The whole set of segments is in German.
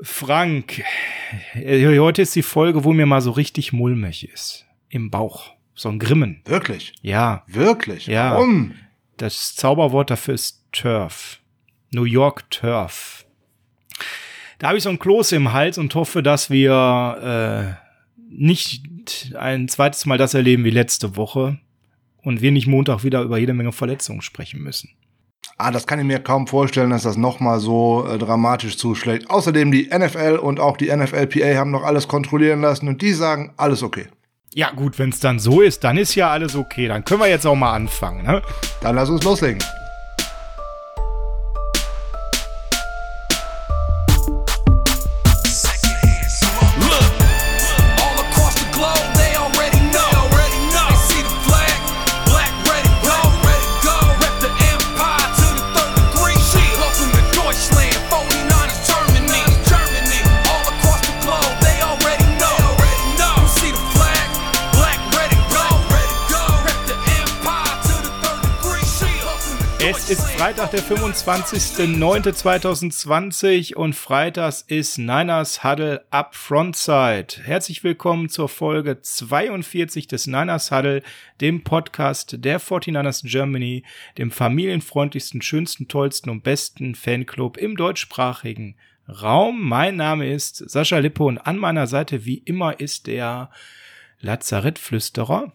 Frank, äh, heute ist die Folge, wo mir mal so richtig mulmig ist. Im Bauch. So ein Grimmen. Wirklich? Ja. Wirklich? Ja. Warum? Das Zauberwort dafür ist Turf. New York Turf. Da habe ich so ein Kloß im Hals und hoffe, dass wir äh, nicht ein zweites Mal das erleben wie letzte Woche und wir nicht Montag wieder über jede Menge Verletzungen sprechen müssen. Ah, das kann ich mir kaum vorstellen, dass das nochmal so äh, dramatisch zuschlägt. Außerdem die NFL und auch die NFLPA haben noch alles kontrollieren lassen und die sagen, alles okay. Ja gut, wenn es dann so ist, dann ist ja alles okay. Dann können wir jetzt auch mal anfangen. Ne? Dann lass uns loslegen. Freitag, der 25.09.2020 und freitags ist Niners Huddle Up Frontside. Herzlich willkommen zur Folge 42 des Niners Huddle, dem Podcast der 49ers Germany, dem familienfreundlichsten, schönsten, tollsten und besten Fanclub im deutschsprachigen Raum. Mein Name ist Sascha Lippe und an meiner Seite wie immer ist der Lazarettflüsterer.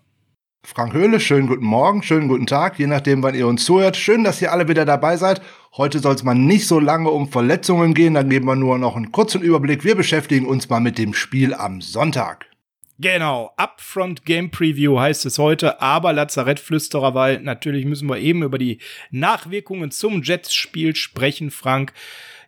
Frank Höhle, schönen guten Morgen, schönen guten Tag, je nachdem, wann ihr uns zuhört. Schön, dass ihr alle wieder dabei seid. Heute soll es mal nicht so lange um Verletzungen gehen, dann geben wir nur noch einen kurzen Überblick. Wir beschäftigen uns mal mit dem Spiel am Sonntag. Genau, Upfront Game Preview heißt es heute, aber Lazarettflüsterer, weil natürlich müssen wir eben über die Nachwirkungen zum Jets-Spiel sprechen, Frank.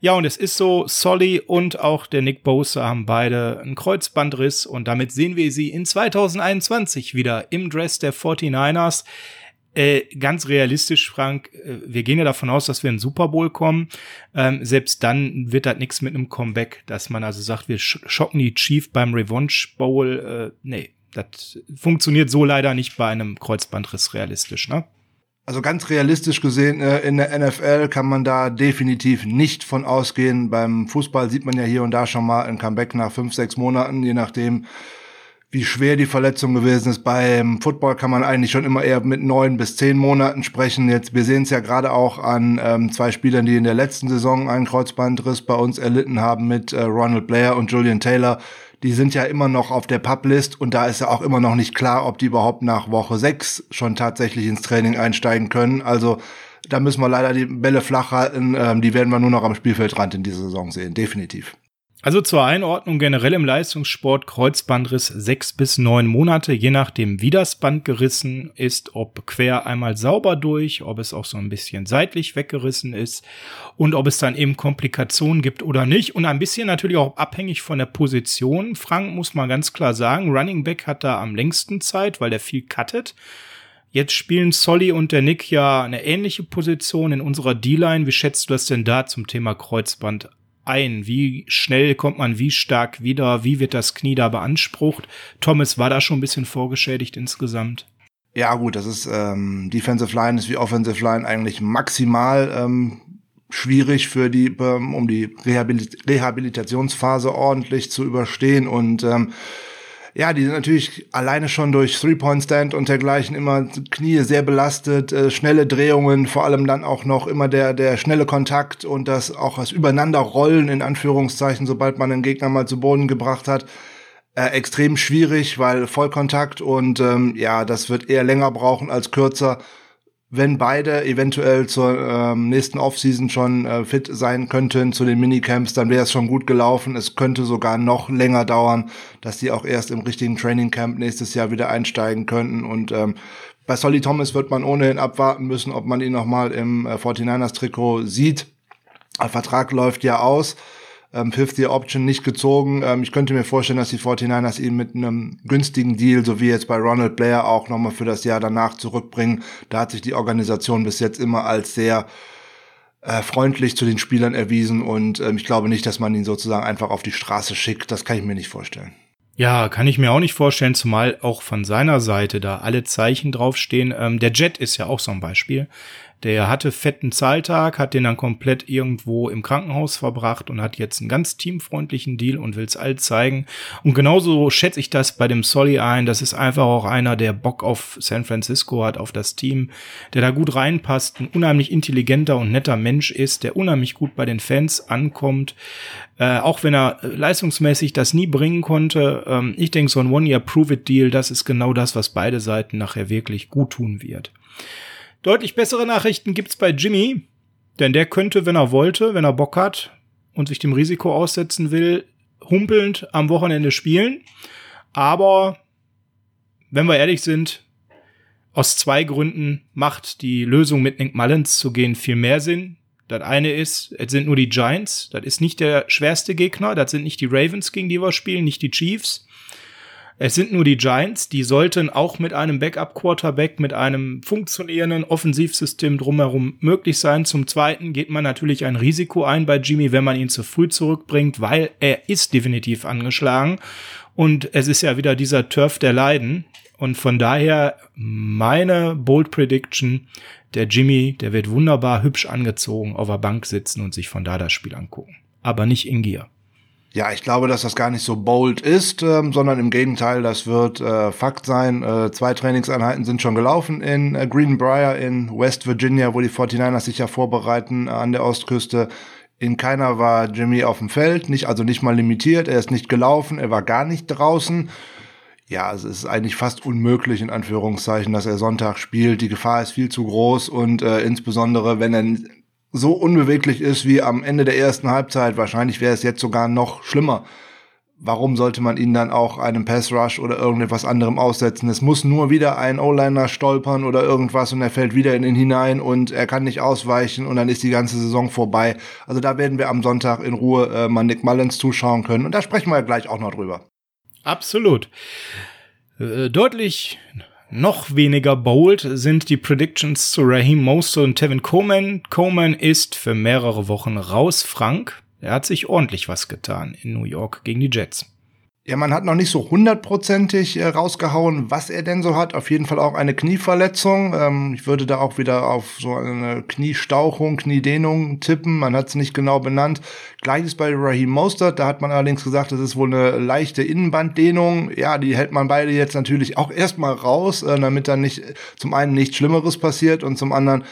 Ja, und es ist so, Solly und auch der Nick Bosa haben beide einen Kreuzbandriss und damit sehen wir sie in 2021 wieder im Dress der 49ers. Äh, ganz realistisch, Frank, äh, wir gehen ja davon aus, dass wir in den Super Bowl kommen. Ähm, selbst dann wird das nichts mit einem Comeback, dass man also sagt, wir schocken die Chief beim Revenge Bowl. Äh, nee, das funktioniert so leider nicht bei einem Kreuzbandriss realistisch, ne? Also ganz realistisch gesehen, äh, in der NFL kann man da definitiv nicht von ausgehen. Beim Fußball sieht man ja hier und da schon mal ein Comeback nach fünf, sechs Monaten, je nachdem, wie schwer die Verletzung gewesen ist. Beim Football kann man eigentlich schon immer eher mit neun bis zehn Monaten sprechen. Jetzt, wir sehen es ja gerade auch an ähm, zwei Spielern, die in der letzten Saison einen Kreuzbandriss bei uns erlitten haben mit äh, Ronald Blair und Julian Taylor die sind ja immer noch auf der Publist und da ist ja auch immer noch nicht klar, ob die überhaupt nach Woche 6 schon tatsächlich ins Training einsteigen können. Also da müssen wir leider die Bälle flach halten. Ähm, die werden wir nur noch am Spielfeldrand in dieser Saison sehen, definitiv. Also zur Einordnung generell im Leistungssport Kreuzbandriss sechs bis neun Monate, je nachdem wie das Band gerissen ist, ob quer einmal sauber durch, ob es auch so ein bisschen seitlich weggerissen ist und ob es dann eben Komplikationen gibt oder nicht. Und ein bisschen natürlich auch abhängig von der Position. Frank muss man ganz klar sagen, Running Back hat da am längsten Zeit, weil der viel cuttet. Jetzt spielen Solly und der Nick ja eine ähnliche Position in unserer D-Line. Wie schätzt du das denn da zum Thema Kreuzband ein? Wie schnell kommt man wie stark wieder? Wie wird das Knie da beansprucht? Thomas war da schon ein bisschen vorgeschädigt insgesamt. Ja, gut, das ist ähm, Defensive Line ist wie Offensive Line eigentlich maximal ähm, schwierig für die, ähm, um die Rehabilit Rehabilitationsphase ordentlich zu überstehen und ähm, ja, die sind natürlich alleine schon durch Three-Point-Stand und dergleichen immer Knie sehr belastet, äh, schnelle Drehungen, vor allem dann auch noch immer der, der schnelle Kontakt und das auch das Übereinanderrollen in Anführungszeichen, sobald man den Gegner mal zu Boden gebracht hat. Äh, extrem schwierig, weil Vollkontakt und ähm, ja, das wird eher länger brauchen als kürzer wenn beide eventuell zur ähm, nächsten Offseason schon äh, fit sein könnten zu den Minicamps, dann wäre es schon gut gelaufen. Es könnte sogar noch länger dauern, dass die auch erst im richtigen Training Camp nächstes Jahr wieder einsteigen könnten. Und ähm, bei Solly Thomas wird man ohnehin abwarten müssen, ob man ihn noch mal im äh, 49ers Trikot sieht. Der Vertrag läuft ja aus ähm, Fifth Year Option nicht gezogen. Ähm, ich könnte mir vorstellen, dass die 49ers ihn mit einem günstigen Deal, so wie jetzt bei Ronald Blair, auch nochmal für das Jahr danach zurückbringen. Da hat sich die Organisation bis jetzt immer als sehr äh, freundlich zu den Spielern erwiesen und ähm, ich glaube nicht, dass man ihn sozusagen einfach auf die Straße schickt. Das kann ich mir nicht vorstellen. Ja, kann ich mir auch nicht vorstellen, zumal auch von seiner Seite da alle Zeichen draufstehen. Ähm, der Jet ist ja auch so ein Beispiel. Der hatte fetten Zahltag, hat den dann komplett irgendwo im Krankenhaus verbracht und hat jetzt einen ganz teamfreundlichen Deal und will es all zeigen. Und genauso schätze ich das bei dem Solly ein. Das ist einfach auch einer, der Bock auf San Francisco hat, auf das Team, der da gut reinpasst, ein unheimlich intelligenter und netter Mensch ist, der unheimlich gut bei den Fans ankommt. Äh, auch wenn er leistungsmäßig das nie bringen konnte. Ähm, ich denke, so ein One-Year-Prove-It-Deal, das ist genau das, was beide Seiten nachher wirklich gut tun wird. Deutlich bessere Nachrichten gibt's bei Jimmy, denn der könnte, wenn er wollte, wenn er Bock hat und sich dem Risiko aussetzen will, humpelnd am Wochenende spielen. Aber wenn wir ehrlich sind, aus zwei Gründen macht die Lösung mit Nick Mullins zu gehen viel mehr Sinn. Das eine ist, es sind nur die Giants, das ist nicht der schwerste Gegner, das sind nicht die Ravens, gegen die wir spielen, nicht die Chiefs. Es sind nur die Giants, die sollten auch mit einem Backup-Quarterback, mit einem funktionierenden Offensivsystem drumherum möglich sein. Zum Zweiten geht man natürlich ein Risiko ein bei Jimmy, wenn man ihn zu früh zurückbringt, weil er ist definitiv angeschlagen. Und es ist ja wieder dieser Turf der Leiden. Und von daher meine Bold Prediction, der Jimmy, der wird wunderbar hübsch angezogen auf der Bank sitzen und sich von da das Spiel angucken. Aber nicht in Gier. Ja, ich glaube, dass das gar nicht so bold ist, ähm, sondern im Gegenteil, das wird äh, Fakt sein. Äh, zwei Trainingseinheiten sind schon gelaufen in äh, Greenbrier in West Virginia, wo die 49ers sich ja vorbereiten äh, an der Ostküste. In keiner war Jimmy auf dem Feld, nicht, also nicht mal limitiert, er ist nicht gelaufen, er war gar nicht draußen. Ja, es ist eigentlich fast unmöglich, in Anführungszeichen, dass er Sonntag spielt. Die Gefahr ist viel zu groß und äh, insbesondere, wenn er so unbeweglich ist wie am Ende der ersten Halbzeit. Wahrscheinlich wäre es jetzt sogar noch schlimmer. Warum sollte man ihn dann auch einem Pass Rush oder irgendetwas anderem aussetzen? Es muss nur wieder ein O-Liner stolpern oder irgendwas und er fällt wieder in ihn hinein und er kann nicht ausweichen und dann ist die ganze Saison vorbei. Also da werden wir am Sonntag in Ruhe äh, mal Nick Mullins zuschauen können und da sprechen wir gleich auch noch drüber. Absolut. Äh, deutlich noch weniger bold sind die Predictions zu Raheem Mostert und Tevin Coleman. Coleman ist für mehrere Wochen raus, Frank. Er hat sich ordentlich was getan in New York gegen die Jets. Ja, man hat noch nicht so hundertprozentig äh, rausgehauen, was er denn so hat. Auf jeden Fall auch eine Knieverletzung. Ähm, ich würde da auch wieder auf so eine Kniestauchung, Kniedehnung tippen. Man hat es nicht genau benannt. Gleiches bei Raheem Mostert. Da hat man allerdings gesagt, das ist wohl eine leichte Innenbanddehnung. Ja, die hält man beide jetzt natürlich auch erstmal raus, äh, damit dann nicht zum einen nichts Schlimmeres passiert und zum anderen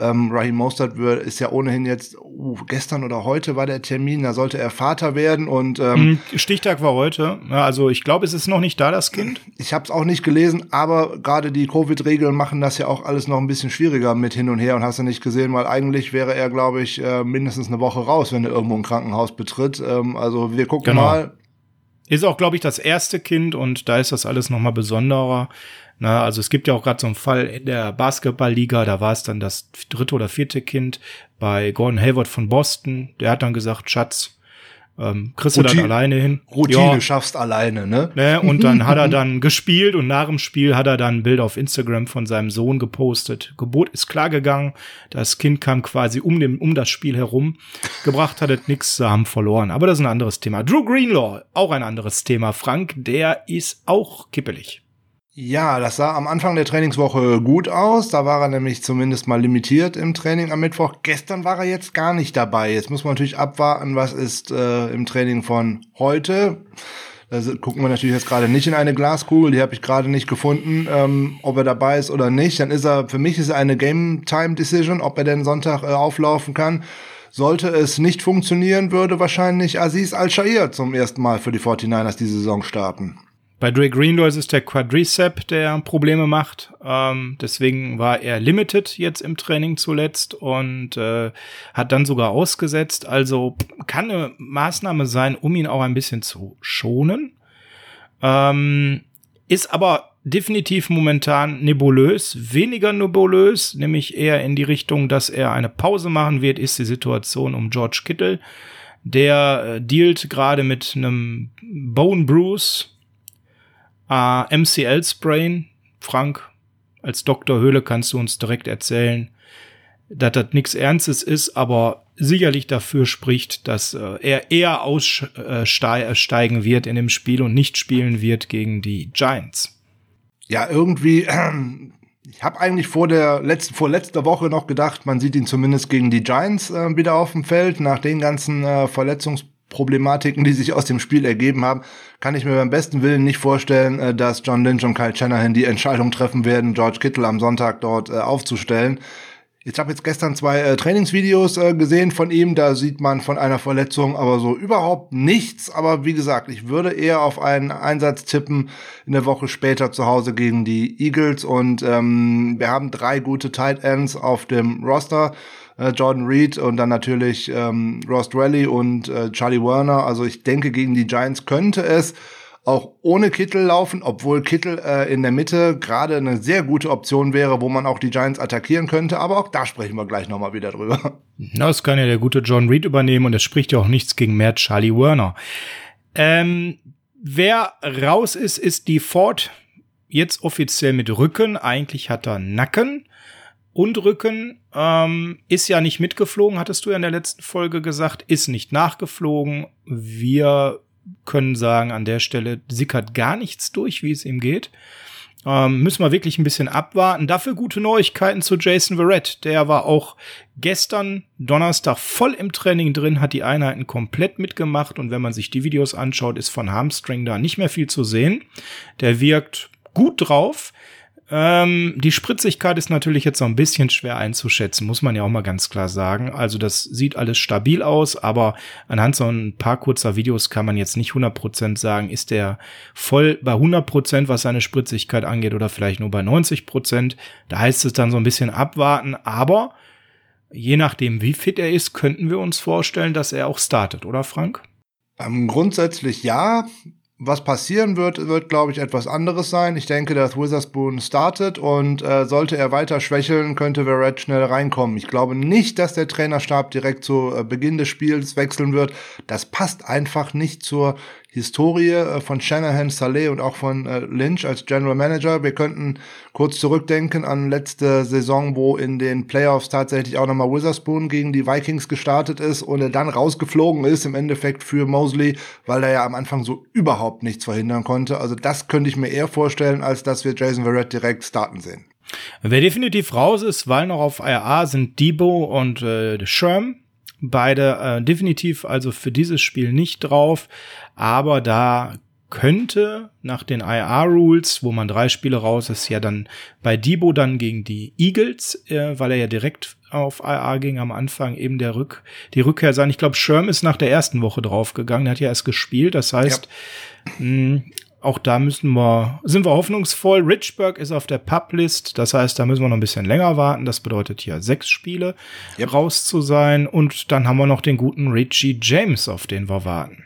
ähm, Raheem Mostert ist ja ohnehin jetzt, uh, gestern oder heute war der Termin, da sollte er Vater werden und ähm, hm, Stichtag war heute. Ja, also ich glaube, es ist noch nicht da, das Kind. Ich habe es auch nicht gelesen, aber gerade die Covid-Regeln machen das ja auch alles noch ein bisschen schwieriger mit hin und her und hast du nicht gesehen, weil eigentlich wäre er, glaube ich, äh, mindestens eine Woche raus, wenn er irgendwo ein Krankenhaus betritt. Ähm, also wir gucken genau. mal. Ist auch, glaube ich, das erste Kind und da ist das alles noch mal besonderer. Na, also es gibt ja auch gerade so einen Fall in der Basketballliga, da war es dann das dritte oder vierte Kind bei Gordon Hayward von Boston. Der hat dann gesagt, Schatz, ähm, kriegst du das alleine hin. Routine ja. schaffst alleine, ne? ne? Und dann hat er dann gespielt und nach dem Spiel hat er dann ein Bild auf Instagram von seinem Sohn gepostet. Gebot ist klar gegangen. Das Kind kam quasi um, dem, um das Spiel herum. Gebracht hat es nix, sie haben verloren. Aber das ist ein anderes Thema. Drew Greenlaw, auch ein anderes Thema. Frank, der ist auch kippelig. Ja, das sah am Anfang der Trainingswoche gut aus. Da war er nämlich zumindest mal limitiert im Training am Mittwoch. Gestern war er jetzt gar nicht dabei. Jetzt muss man natürlich abwarten, was ist äh, im Training von heute. Da gucken wir natürlich jetzt gerade nicht in eine Glaskugel, die habe ich gerade nicht gefunden, ähm, ob er dabei ist oder nicht. Dann ist er, für mich ist er eine Game-Time-Decision, ob er denn Sonntag äh, auflaufen kann. Sollte es nicht funktionieren, würde wahrscheinlich Aziz Al-Shair zum ersten Mal für die 49ers die Saison starten. Bei Dre Greenlaw ist der Quadricep, der Probleme macht. Ähm, deswegen war er limited jetzt im Training zuletzt und äh, hat dann sogar ausgesetzt. Also kann eine Maßnahme sein, um ihn auch ein bisschen zu schonen. Ähm, ist aber definitiv momentan nebulös, weniger nebulös, nämlich eher in die Richtung, dass er eine Pause machen wird, ist die Situation um George Kittle. Der äh, dealt gerade mit einem Bone Bruce, äh, MCL-Sprain, Frank, als Dr. Höhle kannst du uns direkt erzählen, dass das nichts Ernstes ist, aber sicherlich dafür spricht, dass äh, er eher aussteigen wird in dem Spiel und nicht spielen wird gegen die Giants. Ja, irgendwie Ich habe eigentlich vor der letzten, vor letzter Woche noch gedacht, man sieht ihn zumindest gegen die Giants äh, wieder auf dem Feld. Nach den ganzen äh, Verletzungsproblematiken, die sich aus dem Spiel ergeben haben, kann ich mir beim besten Willen nicht vorstellen, äh, dass John Lynch und Kyle Shanahan die Entscheidung treffen werden, George Kittle am Sonntag dort äh, aufzustellen. Ich habe jetzt gestern zwei äh, Trainingsvideos äh, gesehen von ihm, da sieht man von einer Verletzung aber so überhaupt nichts. Aber wie gesagt, ich würde eher auf einen Einsatz tippen in der Woche später zu Hause gegen die Eagles. Und ähm, wir haben drei gute Tight Ends auf dem Roster. Äh, Jordan Reed und dann natürlich ähm, Ross Rally und äh, Charlie Werner. Also ich denke, gegen die Giants könnte es auch ohne Kittel laufen, obwohl Kittel äh, in der Mitte gerade eine sehr gute Option wäre, wo man auch die Giants attackieren könnte. Aber auch da sprechen wir gleich nochmal wieder drüber. Das kann ja der gute John Reed übernehmen und es spricht ja auch nichts gegen mehr Charlie Werner. Ähm, wer raus ist, ist die Ford. Jetzt offiziell mit Rücken. Eigentlich hat er Nacken und Rücken. Ähm, ist ja nicht mitgeflogen, hattest du ja in der letzten Folge gesagt. Ist nicht nachgeflogen. Wir können sagen, an der Stelle sickert gar nichts durch, wie es ihm geht. Ähm, müssen wir wirklich ein bisschen abwarten. Dafür gute Neuigkeiten zu Jason Verrett. Der war auch gestern Donnerstag voll im Training drin, hat die Einheiten komplett mitgemacht und wenn man sich die Videos anschaut, ist von Hamstring da nicht mehr viel zu sehen. Der wirkt gut drauf. Ähm, die Spritzigkeit ist natürlich jetzt noch ein bisschen schwer einzuschätzen, muss man ja auch mal ganz klar sagen. Also das sieht alles stabil aus, aber anhand so ein paar kurzer Videos kann man jetzt nicht 100% sagen, ist der voll bei 100%, was seine Spritzigkeit angeht oder vielleicht nur bei 90%. Da heißt es dann so ein bisschen abwarten, aber je nachdem, wie fit er ist, könnten wir uns vorstellen, dass er auch startet, oder Frank? Ähm, grundsätzlich ja. Was passieren wird, wird, glaube ich, etwas anderes sein. Ich denke, dass Witherspoon startet und äh, sollte er weiter schwächeln, könnte Verrett schnell reinkommen. Ich glaube nicht, dass der Trainerstab direkt zu äh, Beginn des Spiels wechseln wird. Das passt einfach nicht zur Historie äh, von Shanahan, Saleh und auch von äh, Lynch als General Manager. Wir könnten kurz zurückdenken an letzte Saison, wo in den Playoffs tatsächlich auch nochmal Witherspoon gegen die Vikings gestartet ist und er dann rausgeflogen ist im Endeffekt für Mosley, weil er ja am Anfang so überhaupt nichts verhindern konnte. Also das könnte ich mir eher vorstellen, als dass wir Jason Verrett direkt starten sehen. Wer definitiv raus ist, weil noch auf IRA sind Debo und äh, Sherm. Beide äh, definitiv also für dieses Spiel nicht drauf, aber da könnte nach den IR-Rules, wo man drei Spiele raus ist, ja dann bei Debo dann gegen die Eagles, äh, weil er ja direkt auf IR ging am Anfang eben der Rück, die Rückkehr sein. Ich glaube, Sherm ist nach der ersten Woche draufgegangen, der hat ja erst gespielt, das heißt, ja. mh, auch da müssen wir, sind wir hoffnungsvoll. Richburg ist auf der Publist, das heißt, da müssen wir noch ein bisschen länger warten. Das bedeutet hier sechs Spiele yep. raus zu sein. Und dann haben wir noch den guten Richie James, auf den wir warten.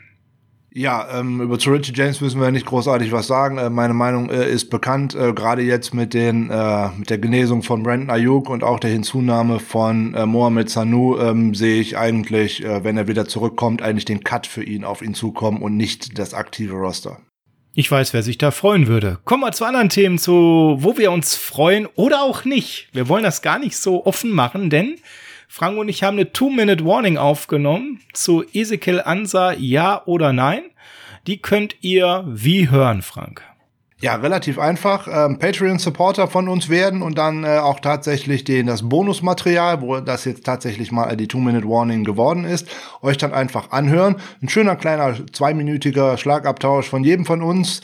Ja, ähm, über zu Richie James müssen wir nicht großartig was sagen. Äh, meine Meinung äh, ist bekannt, äh, gerade jetzt mit den äh, mit der Genesung von Brandon Ayuk und auch der Hinzunahme von äh, Mohamed Sanu ähm, sehe ich eigentlich, äh, wenn er wieder zurückkommt, eigentlich den Cut für ihn auf ihn zukommen und nicht das aktive Roster. Ich weiß, wer sich da freuen würde. Kommen wir zu anderen Themen, zu wo wir uns freuen oder auch nicht. Wir wollen das gar nicht so offen machen, denn Frank und ich haben eine Two-Minute-Warning aufgenommen zu Ezekiel Ansa, ja oder nein. Die könnt ihr wie hören, Frank? Ja, relativ einfach. Ähm, Patreon-Supporter von uns werden und dann äh, auch tatsächlich den, das Bonusmaterial, wo das jetzt tatsächlich mal die Two-Minute-Warning geworden ist, euch dann einfach anhören. Ein schöner kleiner zweiminütiger Schlagabtausch von jedem von uns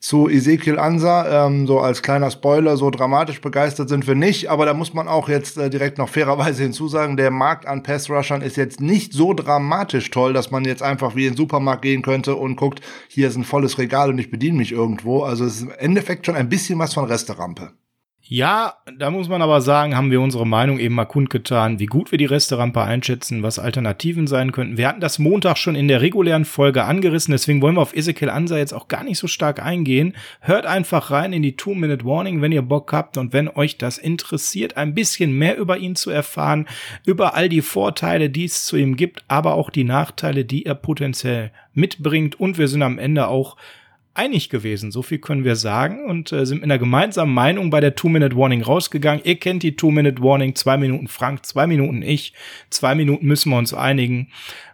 zu Ezekiel Ansa. Ähm, so als kleiner Spoiler, so dramatisch begeistert sind wir nicht, aber da muss man auch jetzt äh, direkt noch fairerweise hinzusagen, der Markt an Pass-Rushern ist jetzt nicht so dramatisch toll, dass man jetzt einfach wie in den Supermarkt gehen könnte und guckt, hier ist ein volles Regal und ich bediene mich irgendwo. Also es ist im Endeffekt schon ein bisschen was von Resterampe. Ja, da muss man aber sagen, haben wir unsere Meinung eben mal kundgetan, wie gut wir die Resterampe einschätzen, was Alternativen sein könnten. Wir hatten das Montag schon in der regulären Folge angerissen, deswegen wollen wir auf Ezekiel Ansa jetzt auch gar nicht so stark eingehen. Hört einfach rein in die Two-Minute-Warning, wenn ihr Bock habt und wenn euch das interessiert, ein bisschen mehr über ihn zu erfahren, über all die Vorteile, die es zu ihm gibt, aber auch die Nachteile, die er potenziell mitbringt. Und wir sind am Ende auch einig gewesen, so viel können wir sagen und äh, sind mit einer gemeinsamen Meinung bei der Two-Minute-Warning rausgegangen. Ihr kennt die Two-Minute-Warning, zwei Minuten Frank, zwei Minuten ich, zwei Minuten müssen wir uns einigen.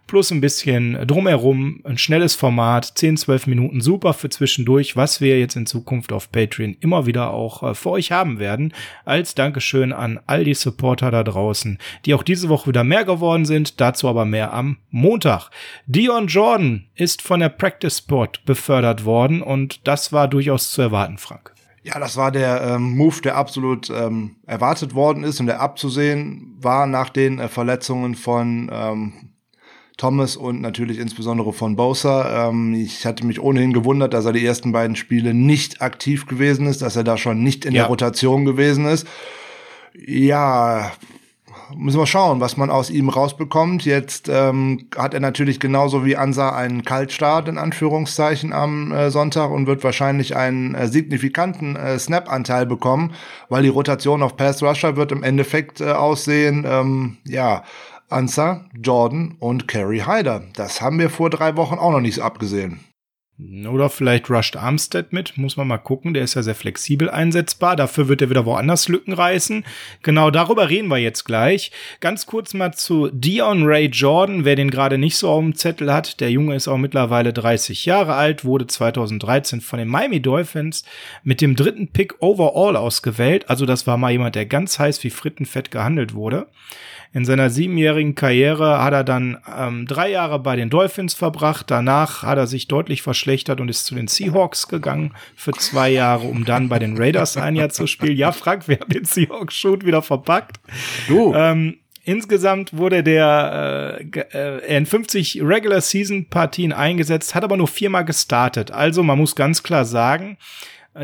Plus ein bisschen drumherum, ein schnelles Format, 10, 12 Minuten, super für zwischendurch, was wir jetzt in Zukunft auf Patreon immer wieder auch äh, für euch haben werden. Als Dankeschön an all die Supporter da draußen, die auch diese Woche wieder mehr geworden sind, dazu aber mehr am Montag. Dion Jordan ist von der Practice Sport befördert worden und das war durchaus zu erwarten, Frank. Ja, das war der ähm, Move, der absolut ähm, erwartet worden ist und der abzusehen war nach den äh, Verletzungen von ähm, Thomas und natürlich insbesondere von Bosa. Ähm, ich hatte mich ohnehin gewundert, dass er die ersten beiden Spiele nicht aktiv gewesen ist, dass er da schon nicht in ja. der Rotation gewesen ist. Ja, müssen wir schauen, was man aus ihm rausbekommt. Jetzt ähm, hat er natürlich genauso wie Ansa einen Kaltstart in Anführungszeichen am äh, Sonntag und wird wahrscheinlich einen äh, signifikanten äh, Snap-Anteil bekommen, weil die Rotation auf Pass Rusher wird im Endeffekt äh, aussehen, ähm, ja, Ansa, Jordan und Kerry Hyder. Das haben wir vor drei Wochen auch noch nicht abgesehen. Oder vielleicht rusht Armstead mit, muss man mal gucken. Der ist ja sehr flexibel einsetzbar. Dafür wird er wieder woanders Lücken reißen. Genau darüber reden wir jetzt gleich. Ganz kurz mal zu Dion Ray Jordan, wer den gerade nicht so auf dem Zettel hat. Der Junge ist auch mittlerweile 30 Jahre alt, wurde 2013 von den Miami Dolphins mit dem dritten Pick overall ausgewählt. Also das war mal jemand, der ganz heiß wie Frittenfett gehandelt wurde. In seiner siebenjährigen Karriere hat er dann ähm, drei Jahre bei den Dolphins verbracht. Danach hat er sich deutlich verschlechtert und ist zu den Seahawks gegangen für zwei Jahre, um dann bei den Raiders ein Jahr zu spielen. Ja, Frank, wir haben den Seahawks-Shoot wieder verpackt. Du. Ähm, Insgesamt wurde der äh, äh in 50 Regular Season Partien eingesetzt, hat aber nur viermal gestartet. Also man muss ganz klar sagen,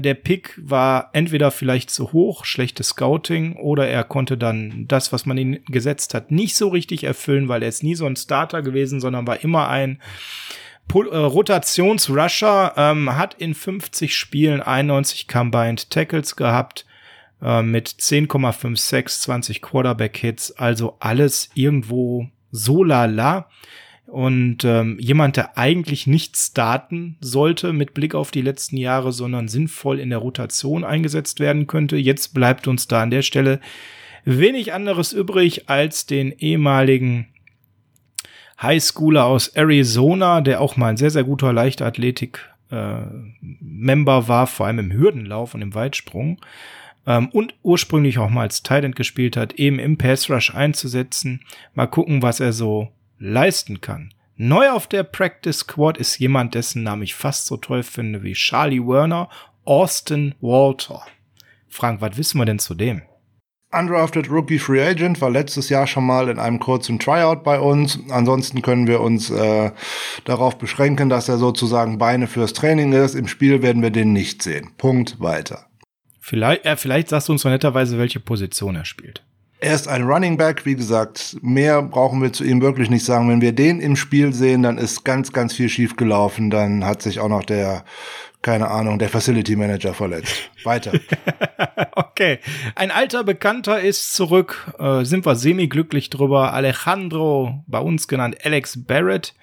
der Pick war entweder vielleicht zu hoch, schlechtes Scouting, oder er konnte dann das, was man ihn gesetzt hat, nicht so richtig erfüllen, weil er ist nie so ein Starter gewesen, sondern war immer ein Pol äh, Rotationsrusher, ähm, hat in 50 Spielen 91 Combined Tackles gehabt, äh, mit 10,56, 20 Quarterback Hits, also alles irgendwo so lala und ähm, jemand, der eigentlich nicht starten sollte mit Blick auf die letzten Jahre, sondern sinnvoll in der Rotation eingesetzt werden könnte. Jetzt bleibt uns da an der Stelle wenig anderes übrig als den ehemaligen Highschooler aus Arizona, der auch mal ein sehr, sehr guter Leichtathletik-Member äh, war, vor allem im Hürdenlauf und im Weitsprung. Ähm, und ursprünglich auch mal als Titan gespielt hat, eben im Pass Rush einzusetzen. Mal gucken, was er so leisten kann. Neu auf der Practice Squad ist jemand, dessen Namen ich fast so toll finde wie Charlie Werner, Austin Walter. Frank, was wissen wir denn zu dem? Undrafted Rookie Free Agent war letztes Jahr schon mal in einem kurzen Tryout bei uns. Ansonsten können wir uns äh, darauf beschränken, dass er sozusagen Beine fürs Training ist. Im Spiel werden wir den nicht sehen. Punkt weiter. Vielleicht, äh, vielleicht sagst du uns so netterweise, welche Position er spielt. Er ist ein Running Back, wie gesagt, mehr brauchen wir zu ihm wirklich nicht sagen. Wenn wir den im Spiel sehen, dann ist ganz, ganz viel schief gelaufen. Dann hat sich auch noch der, keine Ahnung, der Facility Manager verletzt. Weiter. okay. Ein alter Bekannter ist zurück. Äh, sind wir semi-glücklich drüber. Alejandro, bei uns genannt Alex Barrett,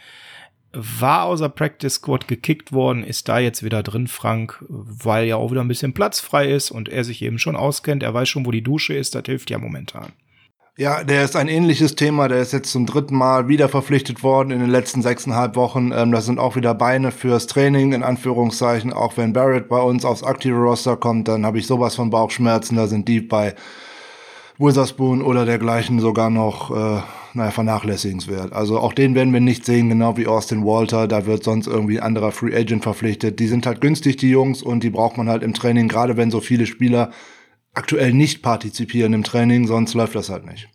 war außer Practice Squad gekickt worden, ist da jetzt wieder drin, Frank, weil ja auch wieder ein bisschen Platz frei ist und er sich eben schon auskennt. Er weiß schon, wo die Dusche ist. Das hilft ja momentan. Ja, der ist ein ähnliches Thema. Der ist jetzt zum dritten Mal wieder verpflichtet worden in den letzten sechseinhalb Wochen. Ähm, das sind auch wieder Beine fürs Training, in Anführungszeichen. Auch wenn Barrett bei uns aufs aktive Roster kommt, dann habe ich sowas von Bauchschmerzen. Da sind die bei Witherspoon oder dergleichen sogar noch, äh, naja, vernachlässigenswert. Also auch den werden wir nicht sehen, genau wie Austin Walter. Da wird sonst irgendwie ein anderer Free Agent verpflichtet. Die sind halt günstig, die Jungs, und die braucht man halt im Training, gerade wenn so viele Spieler aktuell nicht partizipieren im Training, sonst läuft das halt nicht.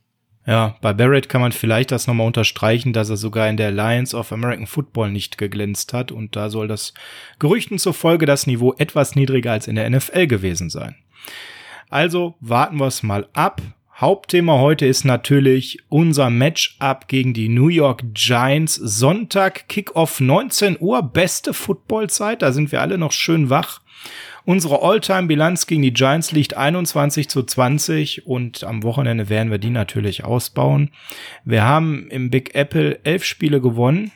Ja, bei Barrett kann man vielleicht das nochmal unterstreichen, dass er sogar in der Alliance of American Football nicht geglänzt hat und da soll das Gerüchten zufolge das Niveau etwas niedriger als in der NFL gewesen sein. Also warten wir es mal ab. Hauptthema heute ist natürlich unser Matchup gegen die New York Giants. Sonntag, Kickoff 19 Uhr, beste Footballzeit, da sind wir alle noch schön wach. Unsere All-Time-Bilanz gegen die Giants liegt 21 zu 20 und am Wochenende werden wir die natürlich ausbauen. Wir haben im Big Apple elf Spiele gewonnen.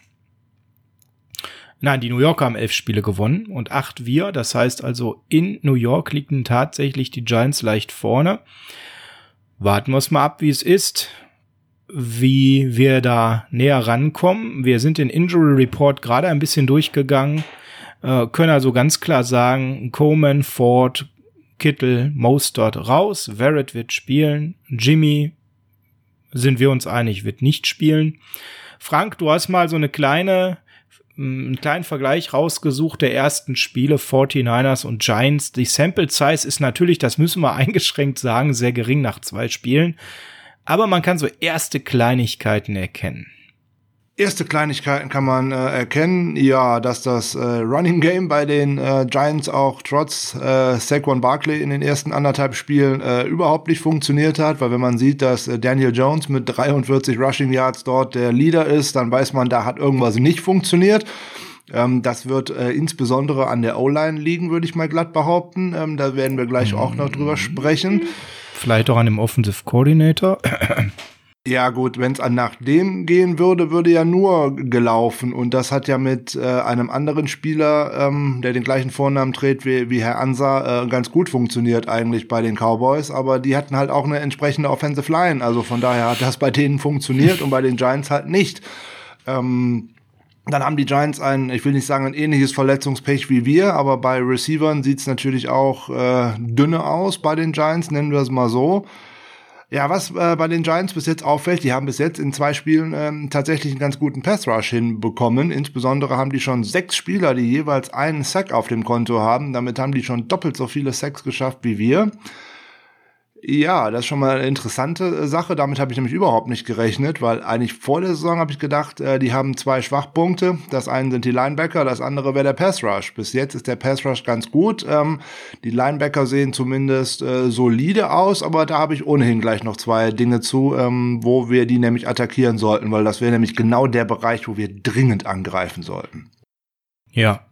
Nein, die New Yorker haben elf Spiele gewonnen und acht wir. Das heißt also, in New York liegen tatsächlich die Giants leicht vorne. Warten wir es mal ab, wie es ist. wie wir da näher rankommen. Wir sind den Injury Report gerade ein bisschen durchgegangen, äh, können also ganz klar sagen, Coleman, Ford, Kittel, Mostert raus, Verrett wird spielen, Jimmy, sind wir uns einig, wird nicht spielen. Frank, du hast mal so eine kleine einen kleinen Vergleich rausgesucht der ersten Spiele 49ers und Giants. Die Sample Size ist natürlich, das müssen wir eingeschränkt sagen, sehr gering nach zwei Spielen. Aber man kann so erste Kleinigkeiten erkennen. Erste Kleinigkeiten kann man äh, erkennen, ja, dass das äh, Running Game bei den äh, Giants auch trotz äh, Saquon Barkley in den ersten anderthalb Spielen äh, überhaupt nicht funktioniert hat, weil wenn man sieht, dass äh, Daniel Jones mit 43 Rushing Yards dort der Leader ist, dann weiß man, da hat irgendwas nicht funktioniert. Ähm, das wird äh, insbesondere an der O-Line liegen, würde ich mal glatt behaupten. Ähm, da werden wir gleich auch noch drüber sprechen. Vielleicht auch an dem Offensive Coordinator. Ja gut, wenn es nach dem gehen würde, würde ja nur gelaufen und das hat ja mit äh, einem anderen Spieler, ähm, der den gleichen Vornamen trägt wie, wie Herr Ansa, äh, ganz gut funktioniert eigentlich bei den Cowboys, aber die hatten halt auch eine entsprechende Offensive Line, also von daher hat das bei denen funktioniert und bei den Giants halt nicht. Ähm, dann haben die Giants ein, ich will nicht sagen ein ähnliches Verletzungspech wie wir, aber bei Receivern sieht's natürlich auch äh, dünne aus bei den Giants, nennen wir es mal so. Ja, was äh, bei den Giants bis jetzt auffällt, die haben bis jetzt in zwei Spielen ähm, tatsächlich einen ganz guten Pass Rush hinbekommen. Insbesondere haben die schon sechs Spieler, die jeweils einen Sack auf dem Konto haben. Damit haben die schon doppelt so viele Sacks geschafft wie wir. Ja, das ist schon mal eine interessante äh, Sache. Damit habe ich nämlich überhaupt nicht gerechnet, weil eigentlich vor der Saison habe ich gedacht, äh, die haben zwei Schwachpunkte. Das eine sind die Linebacker, das andere wäre der Pass Rush. Bis jetzt ist der Pass Rush ganz gut. Ähm, die Linebacker sehen zumindest äh, solide aus, aber da habe ich ohnehin gleich noch zwei Dinge zu, ähm, wo wir die nämlich attackieren sollten, weil das wäre nämlich genau der Bereich, wo wir dringend angreifen sollten. Ja,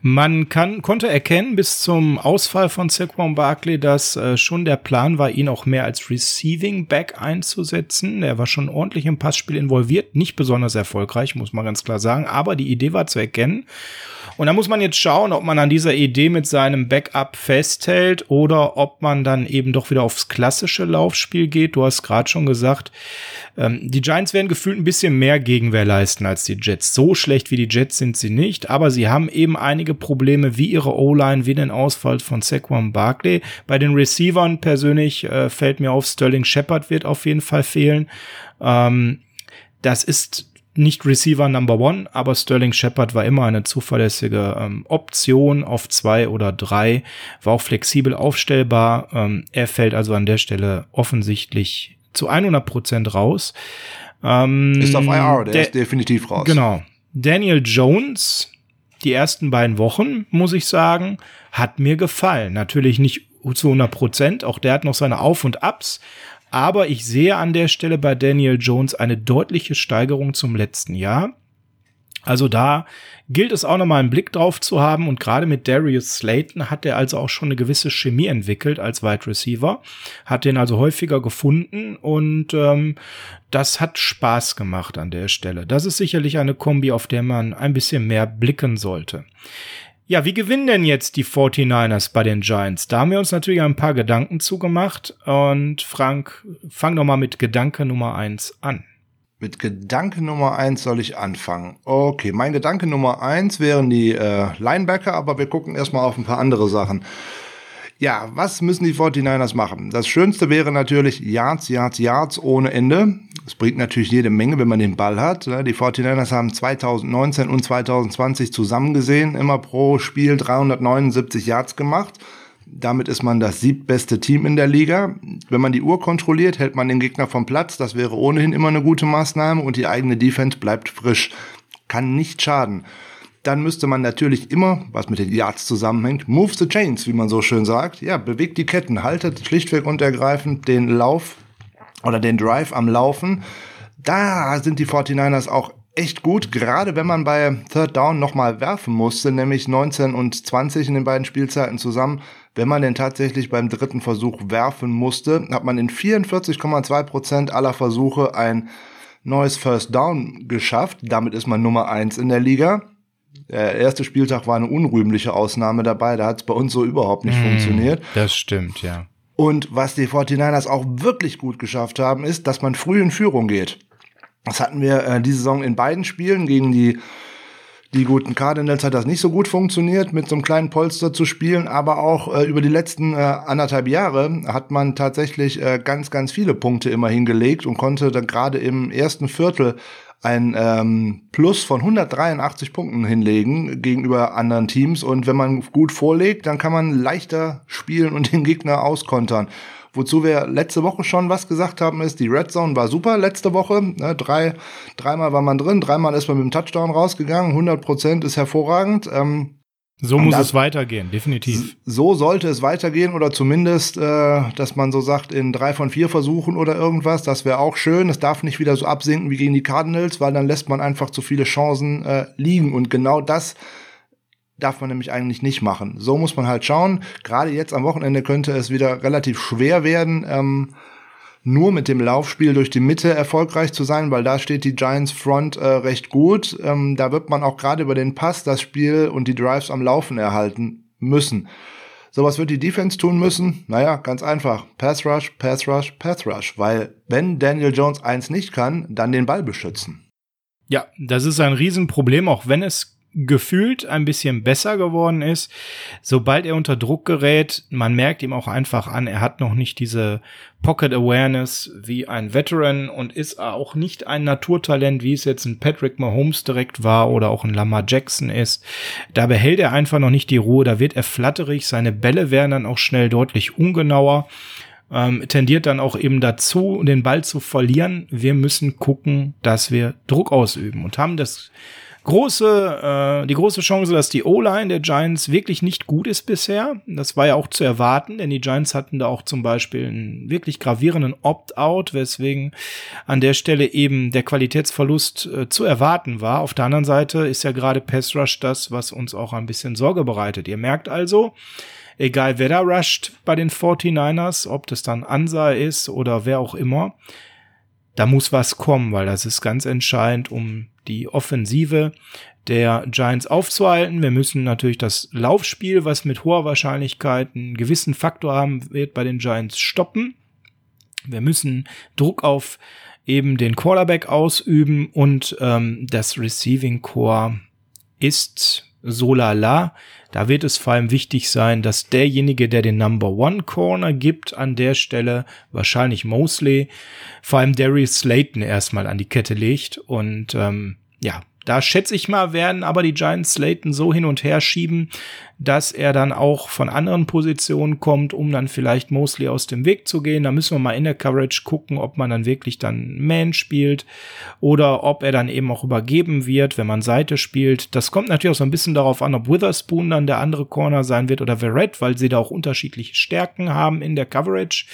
man kann, konnte erkennen bis zum Ausfall von Saquon Barkley, dass äh, schon der Plan war, ihn auch mehr als Receiving Back einzusetzen. Er war schon ordentlich im Passspiel involviert, nicht besonders erfolgreich, muss man ganz klar sagen, aber die Idee war zu erkennen. Und da muss man jetzt schauen, ob man an dieser Idee mit seinem Backup festhält oder ob man dann eben doch wieder aufs klassische Laufspiel geht. Du hast gerade schon gesagt, ähm, die Giants werden gefühlt ein bisschen mehr Gegenwehr leisten als die Jets. So schlecht wie die Jets sind sie nicht, aber sie haben eben einige Probleme wie ihre O-Line, wie den Ausfall von Saquon Barkley. Bei den Receivern persönlich äh, fällt mir auf, Sterling Shepard wird auf jeden Fall fehlen. Ähm, das ist nicht Receiver Number One, aber Sterling Shepard war immer eine zuverlässige ähm, Option auf zwei oder drei, war auch flexibel aufstellbar. Ähm, er fällt also an der Stelle offensichtlich zu 100 Prozent raus. Ähm, ist auf IR, der, der ist definitiv raus. Genau. Daniel Jones, die ersten beiden Wochen, muss ich sagen, hat mir gefallen. Natürlich nicht zu 100 Prozent, auch der hat noch seine Auf und Abs, aber ich sehe an der Stelle bei Daniel Jones eine deutliche Steigerung zum letzten Jahr. Also da gilt es auch nochmal einen Blick drauf zu haben und gerade mit Darius Slayton hat er also auch schon eine gewisse Chemie entwickelt als Wide Receiver, hat den also häufiger gefunden und ähm, das hat Spaß gemacht an der Stelle. Das ist sicherlich eine Kombi, auf der man ein bisschen mehr blicken sollte. Ja, wie gewinnen denn jetzt die 49ers bei den Giants? Da haben wir uns natürlich ein paar Gedanken zugemacht. Und Frank, fang doch mal mit Gedanke Nummer eins an. Mit Gedanke Nummer eins soll ich anfangen. Okay, mein Gedanke Nummer eins wären die äh, Linebacker, aber wir gucken erstmal auf ein paar andere Sachen. Ja, was müssen die 49ers machen? Das Schönste wäre natürlich Yards, Yards, Yards ohne Ende. Das bringt natürlich jede Menge, wenn man den Ball hat. Ne? Die 49ers haben 2019 und 2020 zusammen gesehen, immer pro Spiel 379 Yards gemacht. Damit ist man das siebtbeste Team in der Liga. Wenn man die Uhr kontrolliert, hält man den Gegner vom Platz. Das wäre ohnehin immer eine gute Maßnahme und die eigene Defense bleibt frisch. Kann nicht schaden dann müsste man natürlich immer, was mit den Yards zusammenhängt, move the chains, wie man so schön sagt. Ja, bewegt die Ketten, haltet schlichtweg und ergreifend den Lauf oder den Drive am Laufen. Da sind die 49ers auch echt gut, gerade wenn man bei Third Down nochmal werfen musste, nämlich 19 und 20 in den beiden Spielzeiten zusammen. Wenn man denn tatsächlich beim dritten Versuch werfen musste, hat man in 44,2 Prozent aller Versuche ein neues First Down geschafft. Damit ist man Nummer eins in der Liga. Der erste Spieltag war eine unrühmliche Ausnahme dabei. Da hat es bei uns so überhaupt nicht mm, funktioniert. Das stimmt, ja. Und was die 49ers auch wirklich gut geschafft haben, ist, dass man früh in Führung geht. Das hatten wir äh, diese Saison in beiden Spielen gegen die die guten Cardinals hat das nicht so gut funktioniert, mit so einem kleinen Polster zu spielen, aber auch äh, über die letzten äh, anderthalb Jahre hat man tatsächlich äh, ganz, ganz viele Punkte immer hingelegt und konnte dann gerade im ersten Viertel ein ähm, Plus von 183 Punkten hinlegen gegenüber anderen Teams. Und wenn man gut vorlegt, dann kann man leichter spielen und den Gegner auskontern. Wozu wir letzte Woche schon was gesagt haben, ist, die Red Zone war super letzte Woche. Ne, drei, dreimal war man drin, dreimal ist man mit dem Touchdown rausgegangen. 100 Prozent ist hervorragend. Ähm, so muss das, es weitergehen, definitiv. So sollte es weitergehen oder zumindest, äh, dass man so sagt, in drei von vier Versuchen oder irgendwas, das wäre auch schön. Es darf nicht wieder so absinken wie gegen die Cardinals, weil dann lässt man einfach zu viele Chancen äh, liegen. Und genau das darf man nämlich eigentlich nicht machen. So muss man halt schauen. Gerade jetzt am Wochenende könnte es wieder relativ schwer werden, ähm, nur mit dem Laufspiel durch die Mitte erfolgreich zu sein, weil da steht die Giants Front äh, recht gut. Ähm, da wird man auch gerade über den Pass das Spiel und die Drives am Laufen erhalten müssen. So was wird die Defense tun müssen? Naja, ganz einfach. Pass Rush, Pass Rush, Pass Rush. Weil wenn Daniel Jones eins nicht kann, dann den Ball beschützen. Ja, das ist ein Riesenproblem, auch wenn es gefühlt ein bisschen besser geworden ist. Sobald er unter Druck gerät, man merkt ihm auch einfach an, er hat noch nicht diese Pocket Awareness wie ein Veteran und ist auch nicht ein Naturtalent, wie es jetzt ein Patrick Mahomes direkt war oder auch ein Lamar Jackson ist. Da behält er einfach noch nicht die Ruhe, da wird er flatterig, seine Bälle werden dann auch schnell deutlich ungenauer. Ähm, tendiert dann auch eben dazu, den Ball zu verlieren. Wir müssen gucken, dass wir Druck ausüben und haben das große, äh, die große Chance, dass die O-Line der Giants wirklich nicht gut ist bisher. Das war ja auch zu erwarten, denn die Giants hatten da auch zum Beispiel einen wirklich gravierenden Opt-out, weswegen an der Stelle eben der Qualitätsverlust äh, zu erwarten war. Auf der anderen Seite ist ja gerade Pass Rush das, was uns auch ein bisschen Sorge bereitet. Ihr merkt also, egal wer da rusht bei den 49ers, ob das dann Ansa ist oder wer auch immer, da muss was kommen, weil das ist ganz entscheidend, um die Offensive der Giants aufzuhalten. Wir müssen natürlich das Laufspiel, was mit hoher Wahrscheinlichkeit einen gewissen Faktor haben wird, bei den Giants stoppen. Wir müssen Druck auf eben den Quarterback ausüben und ähm, das Receiving Core ist so lala. Da wird es vor allem wichtig sein, dass derjenige, der den Number One Corner gibt, an der Stelle wahrscheinlich Mosley, vor allem Darius Slayton erstmal an die Kette legt. Und ähm, ja, da schätze ich mal, werden aber die Giants Slayton so hin und her schieben, dass er dann auch von anderen Positionen kommt, um dann vielleicht Mosley aus dem Weg zu gehen. Da müssen wir mal in der Coverage gucken, ob man dann wirklich dann Man spielt oder ob er dann eben auch übergeben wird, wenn man Seite spielt. Das kommt natürlich auch so ein bisschen darauf an, ob Witherspoon dann der andere Corner sein wird oder Verrett, weil sie da auch unterschiedliche Stärken haben in der Coverage.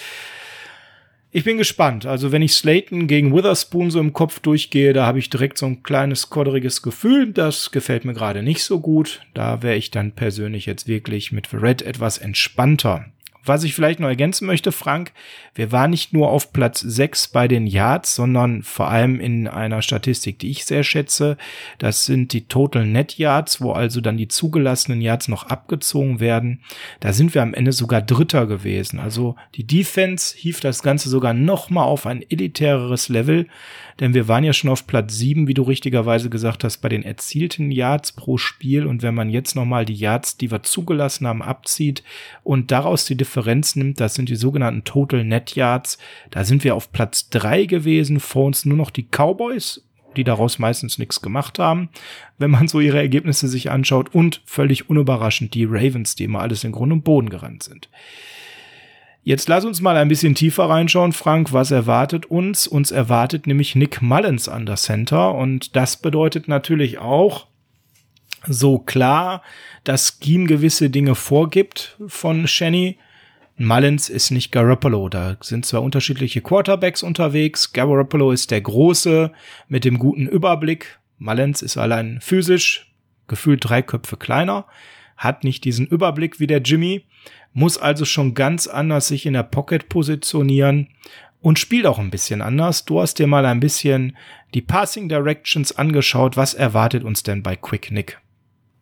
Ich bin gespannt. Also wenn ich Slayton gegen Witherspoon so im Kopf durchgehe, da habe ich direkt so ein kleines kodderiges Gefühl. Das gefällt mir gerade nicht so gut. Da wäre ich dann persönlich jetzt wirklich mit Red etwas entspannter. Was ich vielleicht noch ergänzen möchte, Frank, wir waren nicht nur auf Platz 6 bei den Yards, sondern vor allem in einer Statistik, die ich sehr schätze. Das sind die Total Net Yards, wo also dann die zugelassenen Yards noch abgezogen werden. Da sind wir am Ende sogar Dritter gewesen. Also die Defense hief das Ganze sogar noch mal auf ein elitäreres Level denn wir waren ja schon auf Platz sieben, wie du richtigerweise gesagt hast, bei den erzielten Yards pro Spiel. Und wenn man jetzt nochmal die Yards, die wir zugelassen haben, abzieht und daraus die Differenz nimmt, das sind die sogenannten Total Net Yards, da sind wir auf Platz drei gewesen, vor uns nur noch die Cowboys die daraus meistens nichts gemacht haben, wenn man so ihre Ergebnisse sich anschaut und völlig unüberraschend die Ravens, die immer alles in Grund und Boden gerannt sind. Jetzt lass uns mal ein bisschen tiefer reinschauen, Frank. Was erwartet uns? Uns erwartet nämlich Nick Mullins an der Center und das bedeutet natürlich auch, so klar das Scheme gewisse Dinge vorgibt von Shenny. Mullins ist nicht Garoppolo. Da sind zwar unterschiedliche Quarterbacks unterwegs. Garoppolo ist der Große mit dem guten Überblick. Mullins ist allein physisch, gefühlt drei Köpfe kleiner, hat nicht diesen Überblick wie der Jimmy muss also schon ganz anders sich in der Pocket positionieren und spielt auch ein bisschen anders. Du hast dir mal ein bisschen die Passing Directions angeschaut. Was erwartet uns denn bei Quick Nick?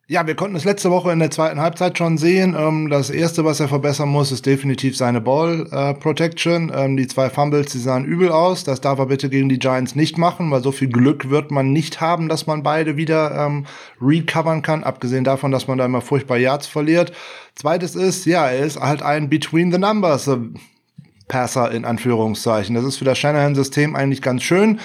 Ja, wir konnten es letzte Woche in der zweiten Halbzeit schon sehen. Ähm, das erste, was er verbessern muss, ist definitiv seine Ball äh, Protection. Ähm, die zwei Fumbles, die sahen übel aus. Das darf er bitte gegen die Giants nicht machen, weil so viel Glück wird man nicht haben, dass man beide wieder ähm, recovern kann. Abgesehen davon, dass man da immer furchtbar Yards verliert. Zweites ist, ja, er ist halt ein Between the Numbers. Äh, Passer in Anführungszeichen. Das ist für das Shanahan-System eigentlich ganz schön.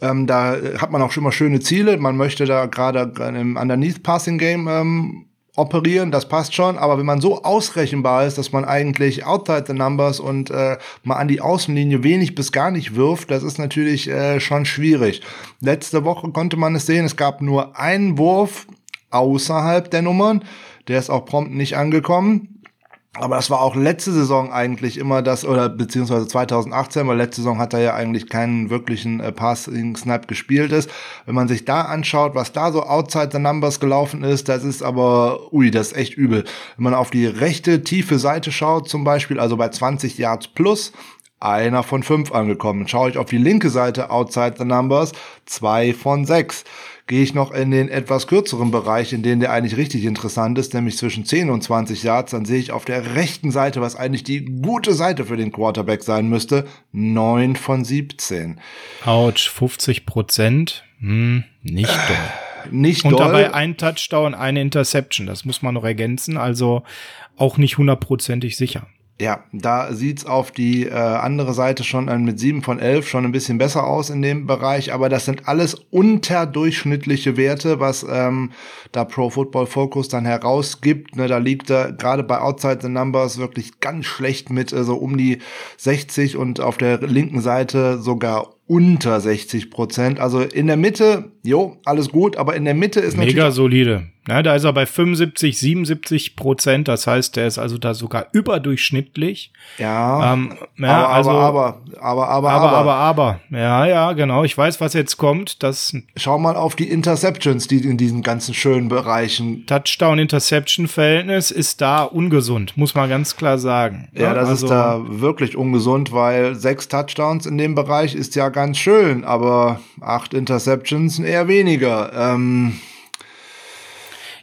Ähm, da hat man auch schon mal schöne Ziele. Man möchte da gerade im Underneath Passing Game ähm, operieren, das passt schon. Aber wenn man so ausrechenbar ist, dass man eigentlich outside the numbers und äh, mal an die Außenlinie wenig bis gar nicht wirft, das ist natürlich äh, schon schwierig. Letzte Woche konnte man es sehen, es gab nur einen Wurf außerhalb der Nummern. Der ist auch prompt nicht angekommen. Aber das war auch letzte Saison eigentlich immer das, oder beziehungsweise 2018, weil letzte Saison hat er ja eigentlich keinen wirklichen äh, Passing-Snap gespielt ist. Wenn man sich da anschaut, was da so outside the numbers gelaufen ist, das ist aber, ui, das ist echt übel. Wenn man auf die rechte, tiefe Seite schaut zum Beispiel, also bei 20 Yards plus, einer von fünf angekommen. Schaue ich auf die linke Seite outside the numbers, zwei von sechs gehe ich noch in den etwas kürzeren Bereich, in den der eigentlich richtig interessant ist, nämlich zwischen 10 und 20 Yards. Dann sehe ich auf der rechten Seite, was eigentlich die gute Seite für den Quarterback sein müsste, 9 von 17. Autsch, 50 Prozent. Hm, nicht doll. Nicht und doll. dabei ein Touchdown, eine Interception. Das muss man noch ergänzen. Also auch nicht hundertprozentig sicher. Ja, da sieht's auf die äh, andere Seite schon äh, mit sieben von elf schon ein bisschen besser aus in dem Bereich, aber das sind alles unterdurchschnittliche Werte, was ähm, da Pro Football Focus dann herausgibt. Ne, da liegt er gerade bei Outside the Numbers wirklich ganz schlecht mit, also um die 60 und auf der linken Seite sogar unter 60 Prozent. Also in der Mitte, jo, alles gut, aber in der Mitte ist Mega natürlich. solide. Ja, da ist er bei 75, 77 Prozent. Das heißt, der ist also da sogar überdurchschnittlich. Ja. Ähm, ja aber, also, aber, aber, aber, aber, aber, aber, aber. Ja, ja, genau. Ich weiß, was jetzt kommt. Das Schau mal auf die Interceptions, die in diesen ganzen schönen Bereichen. Touchdown-Interception-Verhältnis ist da ungesund, muss man ganz klar sagen. Ja, das also, ist da wirklich ungesund, weil sechs Touchdowns in dem Bereich ist ja ganz schön, aber acht Interceptions eher weniger. Ähm,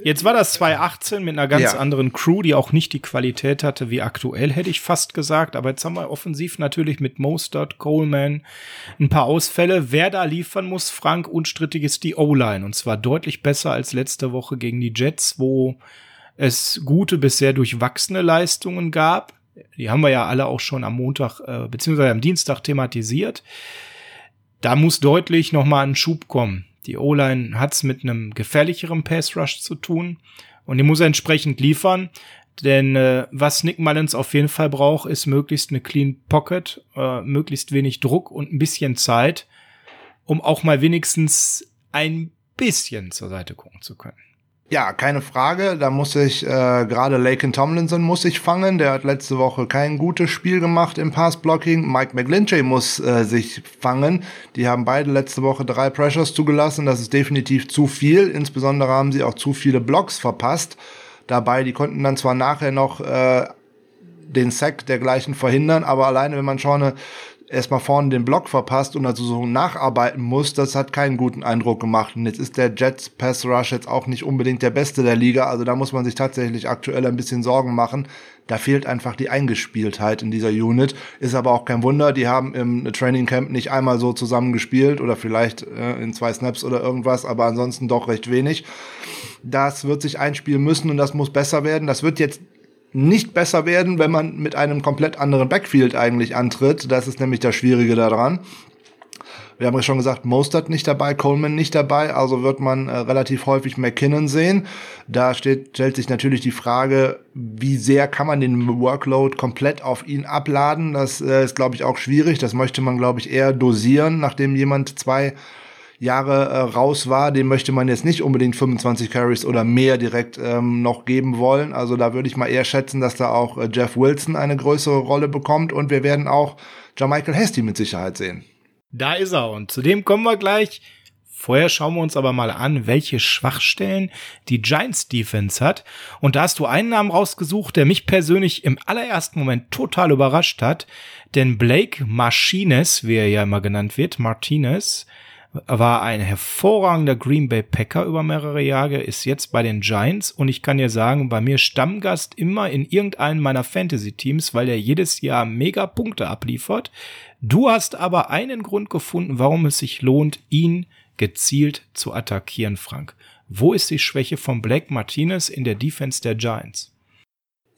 Jetzt war das 2018 mit einer ganz ja. anderen Crew, die auch nicht die Qualität hatte wie aktuell, hätte ich fast gesagt. Aber jetzt haben wir offensiv natürlich mit Mostert, Coleman ein paar Ausfälle. Wer da liefern muss, Frank, unstrittig ist die O-Line. Und zwar deutlich besser als letzte Woche gegen die Jets, wo es gute, bisher durchwachsene Leistungen gab. Die haben wir ja alle auch schon am Montag äh, beziehungsweise am Dienstag thematisiert. Da muss deutlich noch mal ein Schub kommen. Die O-Line hat es mit einem gefährlicheren Pass Rush zu tun und die muss entsprechend liefern. Denn äh, was Nick Mullins auf jeden Fall braucht, ist möglichst eine Clean Pocket, äh, möglichst wenig Druck und ein bisschen Zeit, um auch mal wenigstens ein bisschen zur Seite gucken zu können. Ja, keine Frage. Da muss ich äh, gerade Laken Tomlinson muss ich fangen. Der hat letzte Woche kein gutes Spiel gemacht im Passblocking. Mike McGlinchey muss äh, sich fangen. Die haben beide letzte Woche drei Pressures zugelassen. Das ist definitiv zu viel. Insbesondere haben sie auch zu viele Blocks verpasst. Dabei, die konnten dann zwar nachher noch äh, den Sack dergleichen verhindern, aber alleine, wenn man schon eine erstmal vorne den Block verpasst und also so nacharbeiten muss, das hat keinen guten Eindruck gemacht. Und jetzt ist der Jets Pass Rush jetzt auch nicht unbedingt der beste der Liga, also da muss man sich tatsächlich aktuell ein bisschen Sorgen machen. Da fehlt einfach die Eingespieltheit in dieser Unit. Ist aber auch kein Wunder, die haben im Training Camp nicht einmal so zusammen gespielt oder vielleicht äh, in zwei Snaps oder irgendwas, aber ansonsten doch recht wenig. Das wird sich einspielen müssen und das muss besser werden. Das wird jetzt nicht besser werden, wenn man mit einem komplett anderen Backfield eigentlich antritt. Das ist nämlich das Schwierige daran. Wir haben ja schon gesagt, Mostert nicht dabei, Coleman nicht dabei, also wird man äh, relativ häufig McKinnon sehen. Da steht, stellt sich natürlich die Frage, wie sehr kann man den Workload komplett auf ihn abladen? Das äh, ist, glaube ich, auch schwierig. Das möchte man, glaube ich, eher dosieren, nachdem jemand zwei Jahre äh, raus war, dem möchte man jetzt nicht unbedingt 25 Carries oder mehr direkt ähm, noch geben wollen. Also da würde ich mal eher schätzen, dass da auch äh, Jeff Wilson eine größere Rolle bekommt und wir werden auch Jermichael Hasty mit Sicherheit sehen. Da ist er und zu dem kommen wir gleich. Vorher schauen wir uns aber mal an, welche Schwachstellen die Giants Defense hat. Und da hast du einen Namen rausgesucht, der mich persönlich im allerersten Moment total überrascht hat. Denn Blake Martinez, wie er ja immer genannt wird, Martinez, war ein hervorragender Green Bay Packer über mehrere Jahre, ist jetzt bei den Giants und ich kann dir sagen, bei mir Stammgast immer in irgendeinem meiner Fantasy-Teams, weil er jedes Jahr mega Punkte abliefert. Du hast aber einen Grund gefunden, warum es sich lohnt, ihn gezielt zu attackieren, Frank. Wo ist die Schwäche von Black Martinez in der Defense der Giants?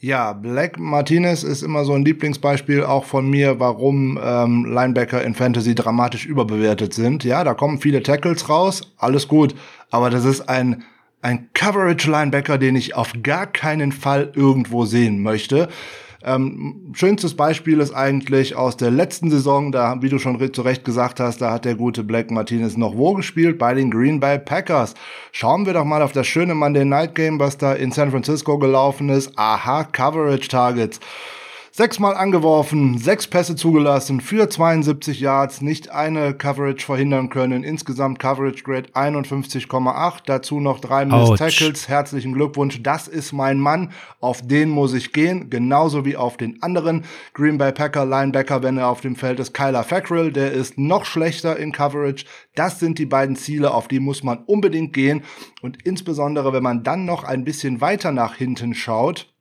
Ja, Black Martinez ist immer so ein Lieblingsbeispiel auch von mir, warum ähm, Linebacker in Fantasy dramatisch überbewertet sind. Ja, da kommen viele Tackles raus, alles gut, aber das ist ein ein Coverage Linebacker, den ich auf gar keinen Fall irgendwo sehen möchte. Ähm, schönstes Beispiel ist eigentlich aus der letzten Saison, da, wie du schon zu Recht gesagt hast, da hat der gute Black Martinez noch wo gespielt? Bei den Green Bay Packers. Schauen wir doch mal auf das schöne Monday Night Game, was da in San Francisco gelaufen ist. Aha, Coverage Targets. Sechsmal angeworfen, sechs Pässe zugelassen für 72 Yards, nicht eine Coverage verhindern können. Insgesamt Coverage Grade 51,8. Dazu noch drei Miss Tackles. Herzlichen Glückwunsch. Das ist mein Mann. Auf den muss ich gehen. Genauso wie auf den anderen Green Bay Packer Linebacker, wenn er auf dem Feld ist. Kyler Fackrell, der ist noch schlechter in Coverage. Das sind die beiden Ziele, auf die muss man unbedingt gehen. Und insbesondere, wenn man dann noch ein bisschen weiter nach hinten schaut,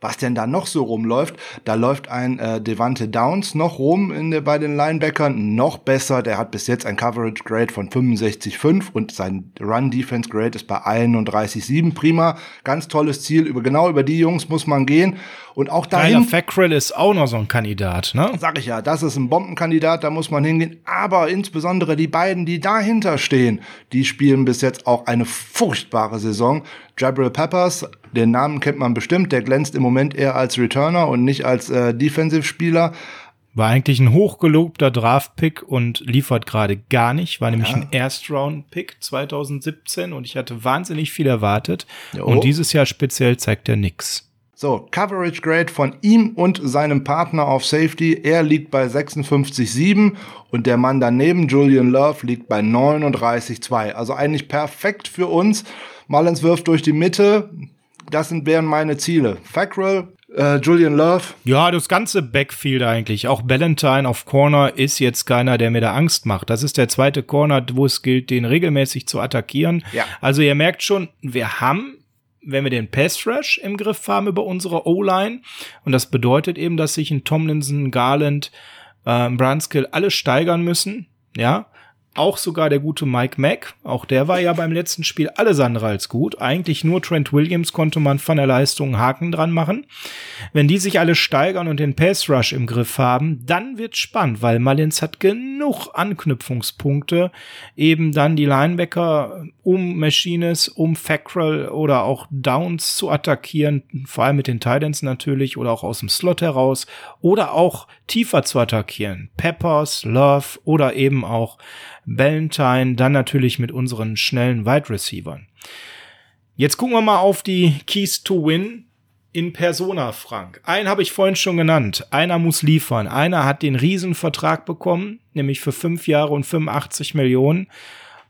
was denn da noch so rumläuft. Da läuft ein äh, Devante Downs noch rum in der, bei den Linebackern, noch besser. Der hat bis jetzt ein Coverage Grade von 65,5 und sein Run Defense Grade ist bei 31,7. Prima, ganz tolles Ziel. Über genau über die Jungs muss man gehen. Und auch dahin. Fackrell ist auch noch so ein Kandidat, ne? Sag ich ja, das ist ein Bombenkandidat, da muss man hingehen. Aber insbesondere die beiden, die dahinter stehen, die spielen bis jetzt auch eine furchtbare Saison. Jabril Peppers, den Namen kennt man bestimmt, der glänzt im Moment eher als Returner und nicht als äh, Defensive-Spieler. War eigentlich ein hochgelobter Draft-Pick und liefert gerade gar nicht. War nämlich ja. ein Erst-Round-Pick 2017 und ich hatte wahnsinnig viel erwartet. Jo. Und dieses Jahr speziell zeigt er nix. So, Coverage Grade von ihm und seinem Partner auf Safety. Er liegt bei 56,7 und der Mann daneben, Julian Love, liegt bei 39,2. Also eigentlich perfekt für uns. Mullins wirft durch die Mitte. Das sind, wären meine Ziele. Fackrell, äh, Julian Love. Ja, das ganze Backfield eigentlich. Auch Ballantyne auf Corner ist jetzt keiner, der mir da Angst macht. Das ist der zweite Corner, wo es gilt, den regelmäßig zu attackieren. Ja. Also ihr merkt schon, wir haben wenn wir den Pass Rush im Griff haben über unsere O-Line. Und das bedeutet eben, dass sich ein Tomlinson, Garland, äh, Brunskill alle steigern müssen. Ja, auch sogar der gute Mike Mack, auch der war ja beim letzten Spiel alles andere als gut. Eigentlich nur Trent Williams konnte man von der Leistung Haken dran machen. Wenn die sich alle steigern und den Pass Rush im Griff haben, dann wird spannend, weil Mullins hat genug Anknüpfungspunkte, eben dann die Linebacker um Machines, um Fackrell oder auch Downs zu attackieren, vor allem mit den Titans natürlich oder auch aus dem Slot heraus oder auch tiefer zu attackieren. Peppers, Love oder eben auch Valentine, dann natürlich mit unseren schnellen Wide Receivern. Jetzt gucken wir mal auf die Keys to Win in Persona, Frank. Einen habe ich vorhin schon genannt. Einer muss liefern. Einer hat den Riesenvertrag bekommen, nämlich für fünf Jahre und 85 Millionen.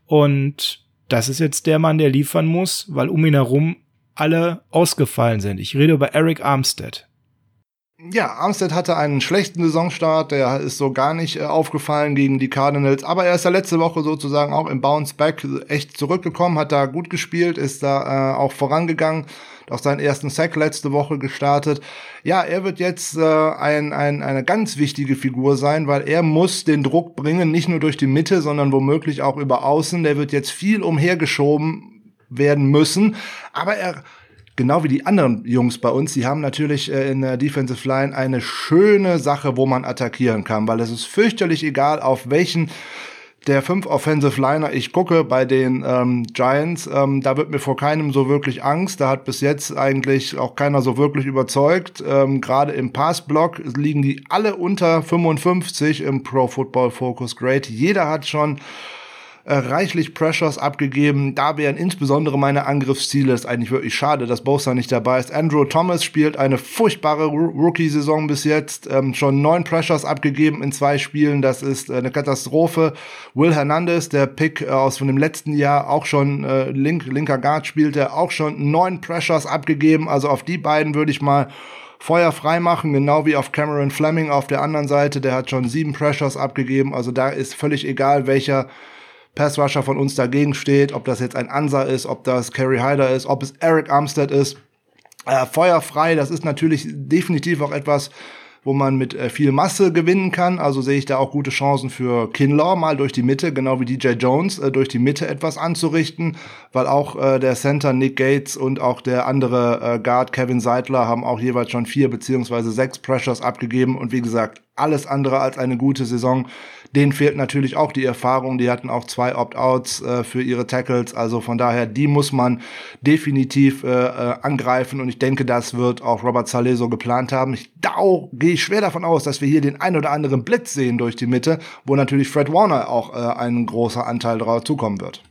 Und das ist jetzt der Mann, der liefern muss, weil um ihn herum alle ausgefallen sind. Ich rede über Eric Armstead. Ja, Armstead hatte einen schlechten Saisonstart, der ist so gar nicht äh, aufgefallen gegen die Cardinals, aber er ist ja letzte Woche sozusagen auch im Bounce Back echt zurückgekommen, hat da gut gespielt, ist da äh, auch vorangegangen, auch seinen ersten Sack letzte Woche gestartet. Ja, er wird jetzt äh, ein, ein, eine ganz wichtige Figur sein, weil er muss den Druck bringen, nicht nur durch die Mitte, sondern womöglich auch über außen. Der wird jetzt viel umhergeschoben werden müssen, aber er genau wie die anderen Jungs bei uns, die haben natürlich äh, in der Defensive Line eine schöne Sache, wo man attackieren kann, weil es ist fürchterlich egal, auf welchen der fünf Offensive Liner ich gucke bei den ähm, Giants, ähm, da wird mir vor keinem so wirklich Angst. Da hat bis jetzt eigentlich auch keiner so wirklich überzeugt. Ähm, Gerade im Passblock liegen die alle unter 55 im Pro Football Focus Grade. Jeder hat schon äh, reichlich Pressures abgegeben. Da wären insbesondere meine Angriffsziele. Ist eigentlich wirklich schade, dass Bosa nicht dabei ist. Andrew Thomas spielt eine furchtbare Rookie-Saison bis jetzt. Ähm, schon neun Pressures abgegeben in zwei Spielen. Das ist äh, eine Katastrophe. Will Hernandez, der Pick äh, aus von dem letzten Jahr, auch schon äh, link, linker Guard spielte, auch schon neun Pressures abgegeben. Also auf die beiden würde ich mal Feuer frei machen, genau wie auf Cameron Fleming auf der anderen Seite. Der hat schon sieben Pressures abgegeben. Also da ist völlig egal, welcher Pass-Rusher von uns dagegen steht, ob das jetzt ein Ansa ist, ob das Kerry Hyder ist, ob es Eric Armstead ist. Äh, feuerfrei, das ist natürlich definitiv auch etwas, wo man mit äh, viel Masse gewinnen kann. Also sehe ich da auch gute Chancen für Kinlaw mal durch die Mitte, genau wie DJ Jones, äh, durch die Mitte etwas anzurichten, weil auch äh, der Center Nick Gates und auch der andere äh, Guard Kevin Seidler haben auch jeweils schon vier beziehungsweise sechs Pressures abgegeben und wie gesagt, alles andere als eine gute Saison. Denen fehlt natürlich auch die Erfahrung. Die hatten auch zwei Opt-outs äh, für ihre Tackles. Also von daher, die muss man definitiv äh, äh, angreifen. Und ich denke, das wird auch Robert Saleh so geplant haben. Ich da gehe ich schwer davon aus, dass wir hier den ein oder anderen Blitz sehen durch die Mitte, wo natürlich Fred Warner auch äh, ein großer Anteil drauf zukommen wird.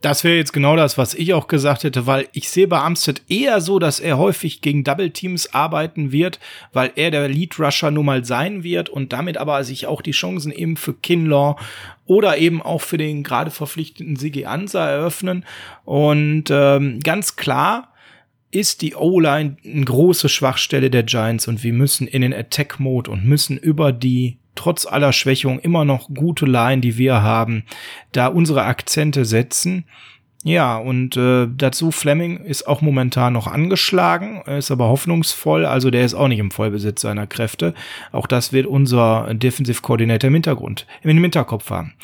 Das wäre jetzt genau das, was ich auch gesagt hätte, weil ich sehe bei Amstead eher so, dass er häufig gegen Double Teams arbeiten wird, weil er der Lead Rusher nun mal sein wird und damit aber sich auch die Chancen eben für Kinlaw oder eben auch für den gerade verpflichteten Sigi Ansa eröffnen. Und ähm, ganz klar ist die O-Line eine große Schwachstelle der Giants und wir müssen in den Attack-Mode und müssen über die trotz aller Schwächung immer noch gute Line, die wir haben, da unsere Akzente setzen. Ja, und äh, dazu Fleming ist auch momentan noch angeschlagen, ist aber hoffnungsvoll, also der ist auch nicht im Vollbesitz seiner Kräfte. Auch das wird unser Defensive Coordinator im Hintergrund, im Hinterkopf haben.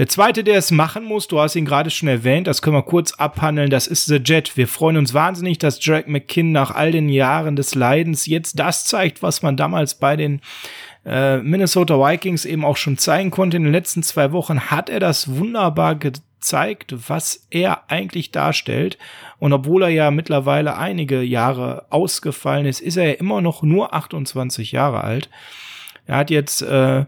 Der zweite, der es machen muss, du hast ihn gerade schon erwähnt, das können wir kurz abhandeln, das ist The Jet. Wir freuen uns wahnsinnig, dass Drake McKinn nach all den Jahren des Leidens jetzt das zeigt, was man damals bei den äh, Minnesota Vikings eben auch schon zeigen konnte. In den letzten zwei Wochen hat er das wunderbar gezeigt, was er eigentlich darstellt. Und obwohl er ja mittlerweile einige Jahre ausgefallen ist, ist er ja immer noch nur 28 Jahre alt. Er hat jetzt äh,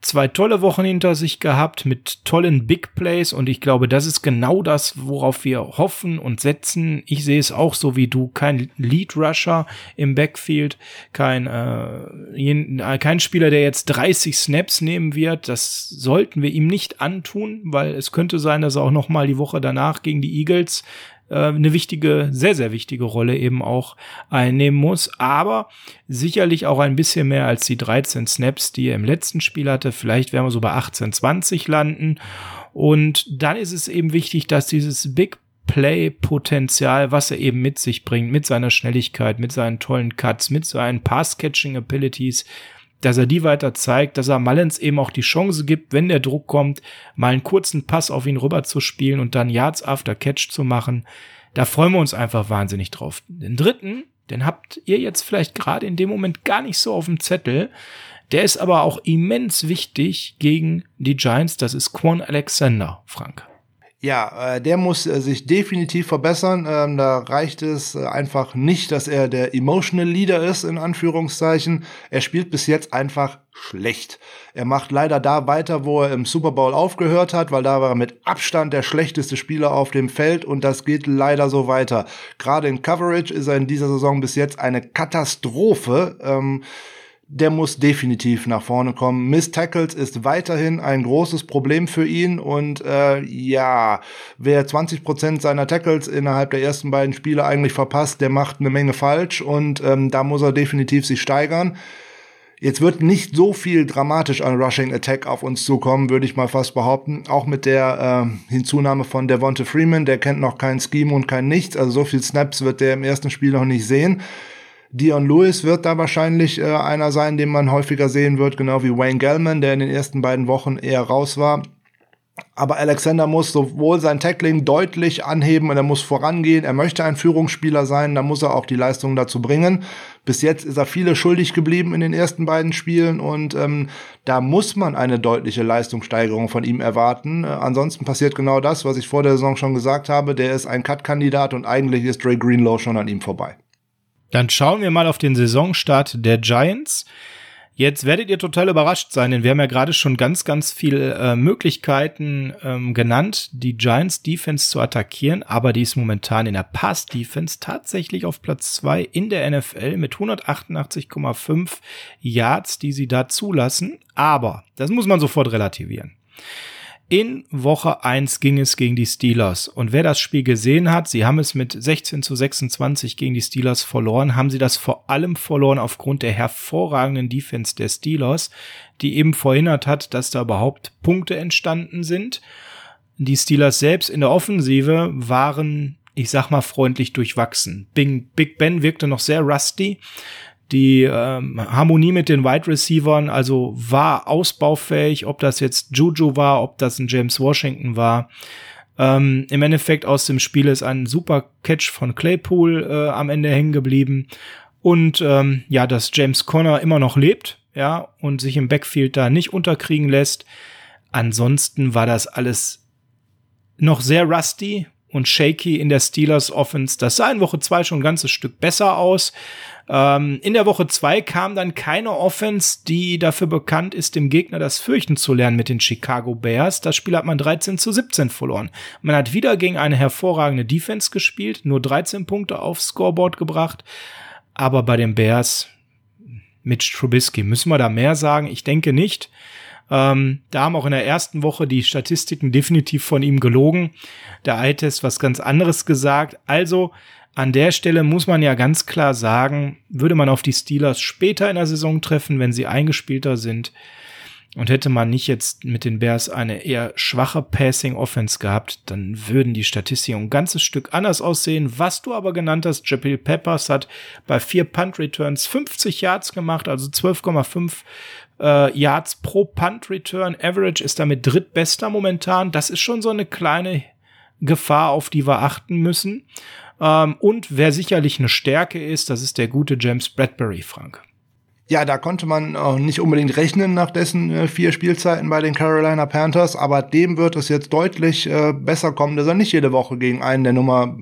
zwei tolle Wochen hinter sich gehabt mit tollen Big Plays und ich glaube, das ist genau das, worauf wir hoffen und setzen. Ich sehe es auch so wie du, kein Lead Rusher im Backfield, kein äh, kein Spieler, der jetzt 30 Snaps nehmen wird. Das sollten wir ihm nicht antun, weil es könnte sein, dass er auch noch mal die Woche danach gegen die Eagles äh, eine wichtige, sehr, sehr wichtige Rolle eben auch einnehmen muss. Aber sicherlich auch ein bisschen mehr als die 13 Snaps, die er im letzten Spiel hatte. Vielleicht werden wir so bei 18, 20 landen. Und dann ist es eben wichtig, dass dieses Big Play-Potenzial, was er eben mit sich bringt, mit seiner Schnelligkeit, mit seinen tollen Cuts, mit seinen Pass-Catching-Abilities, dass er die weiter zeigt, dass er Mullins eben auch die Chance gibt, wenn der Druck kommt, mal einen kurzen Pass auf ihn rüber zu spielen und dann Yards after Catch zu machen. Da freuen wir uns einfach wahnsinnig drauf. Den dritten, den habt ihr jetzt vielleicht gerade in dem Moment gar nicht so auf dem Zettel. Der ist aber auch immens wichtig gegen die Giants. Das ist Quan Alexander, Frank. Ja, äh, der muss äh, sich definitiv verbessern. Ähm, da reicht es äh, einfach nicht, dass er der Emotional Leader ist, in Anführungszeichen. Er spielt bis jetzt einfach schlecht. Er macht leider da weiter, wo er im Super Bowl aufgehört hat, weil da war er mit Abstand der schlechteste Spieler auf dem Feld und das geht leider so weiter. Gerade in Coverage ist er in dieser Saison bis jetzt eine Katastrophe. Ähm, der muss definitiv nach vorne kommen. Miss Tackles ist weiterhin ein großes Problem für ihn und äh, ja, wer 20 Prozent seiner Tackles innerhalb der ersten beiden Spiele eigentlich verpasst, der macht eine Menge falsch und ähm, da muss er definitiv sich steigern. Jetzt wird nicht so viel dramatisch an Rushing Attack auf uns zukommen, würde ich mal fast behaupten. Auch mit der äh, Hinzunahme von Devonta Freeman, der kennt noch kein Scheme und kein Nichts. Also so viel Snaps wird der im ersten Spiel noch nicht sehen. Dion Lewis wird da wahrscheinlich äh, einer sein, den man häufiger sehen wird, genau wie Wayne Gellman, der in den ersten beiden Wochen eher raus war. Aber Alexander muss sowohl sein Tackling deutlich anheben und er muss vorangehen. Er möchte ein Führungsspieler sein, da muss er auch die Leistung dazu bringen. Bis jetzt ist er viele schuldig geblieben in den ersten beiden Spielen und ähm, da muss man eine deutliche Leistungssteigerung von ihm erwarten. Äh, ansonsten passiert genau das, was ich vor der Saison schon gesagt habe. Der ist ein Cut-Kandidat und eigentlich ist Dre Greenlow schon an ihm vorbei. Dann schauen wir mal auf den Saisonstart der Giants. Jetzt werdet ihr total überrascht sein, denn wir haben ja gerade schon ganz, ganz viele äh, Möglichkeiten ähm, genannt, die Giants Defense zu attackieren, aber die ist momentan in der Pass Defense tatsächlich auf Platz zwei in der NFL mit 188,5 Yards, die sie da zulassen. Aber das muss man sofort relativieren. In Woche 1 ging es gegen die Steelers. Und wer das Spiel gesehen hat, sie haben es mit 16 zu 26 gegen die Steelers verloren, haben sie das vor allem verloren aufgrund der hervorragenden Defense der Steelers, die eben verhindert hat, dass da überhaupt Punkte entstanden sind. die Steelers selbst in der Offensive waren, ich sag mal, freundlich durchwachsen. Big, Ben wirkte noch sehr rusty. Die ähm, Harmonie mit den Wide Receivern, also war ausbaufähig, ob das jetzt Juju war, ob das ein James Washington war. Ähm, Im Endeffekt aus dem Spiel ist ein super Catch von Claypool äh, am Ende hängen geblieben. Und ähm, ja, dass James Conner immer noch lebt, ja, und sich im Backfield da nicht unterkriegen lässt. Ansonsten war das alles noch sehr rusty und shaky in der Steelers Offense. Das sah in Woche zwei schon ein ganzes Stück besser aus. Ähm, in der Woche zwei kam dann keine Offense, die dafür bekannt ist, dem Gegner das Fürchten zu lernen mit den Chicago Bears. Das Spiel hat man 13 zu 17 verloren. Man hat wieder gegen eine hervorragende Defense gespielt, nur 13 Punkte aufs Scoreboard gebracht. Aber bei den Bears, mit Trubisky, müssen wir da mehr sagen? Ich denke nicht. Ähm, da haben auch in der ersten Woche die Statistiken definitiv von ihm gelogen. Der Eye-Test was ganz anderes gesagt. Also an der Stelle muss man ja ganz klar sagen, würde man auf die Steelers später in der Saison treffen, wenn sie eingespielter sind, und hätte man nicht jetzt mit den Bears eine eher schwache Passing Offense gehabt, dann würden die Statistiken ein ganzes Stück anders aussehen. Was du aber genannt hast, Jabril Peppers hat bei vier Punt Returns 50 Yards gemacht, also 12,5 äh, Yards pro Punt Return. Average ist damit drittbester momentan. Das ist schon so eine kleine Gefahr, auf die wir achten müssen. Ähm, und wer sicherlich eine Stärke ist, das ist der gute James Bradbury, Frank. Ja, da konnte man auch nicht unbedingt rechnen nach dessen äh, vier Spielzeiten bei den Carolina Panthers, aber dem wird es jetzt deutlich äh, besser kommen, dass er nicht jede Woche gegen einen der Nummer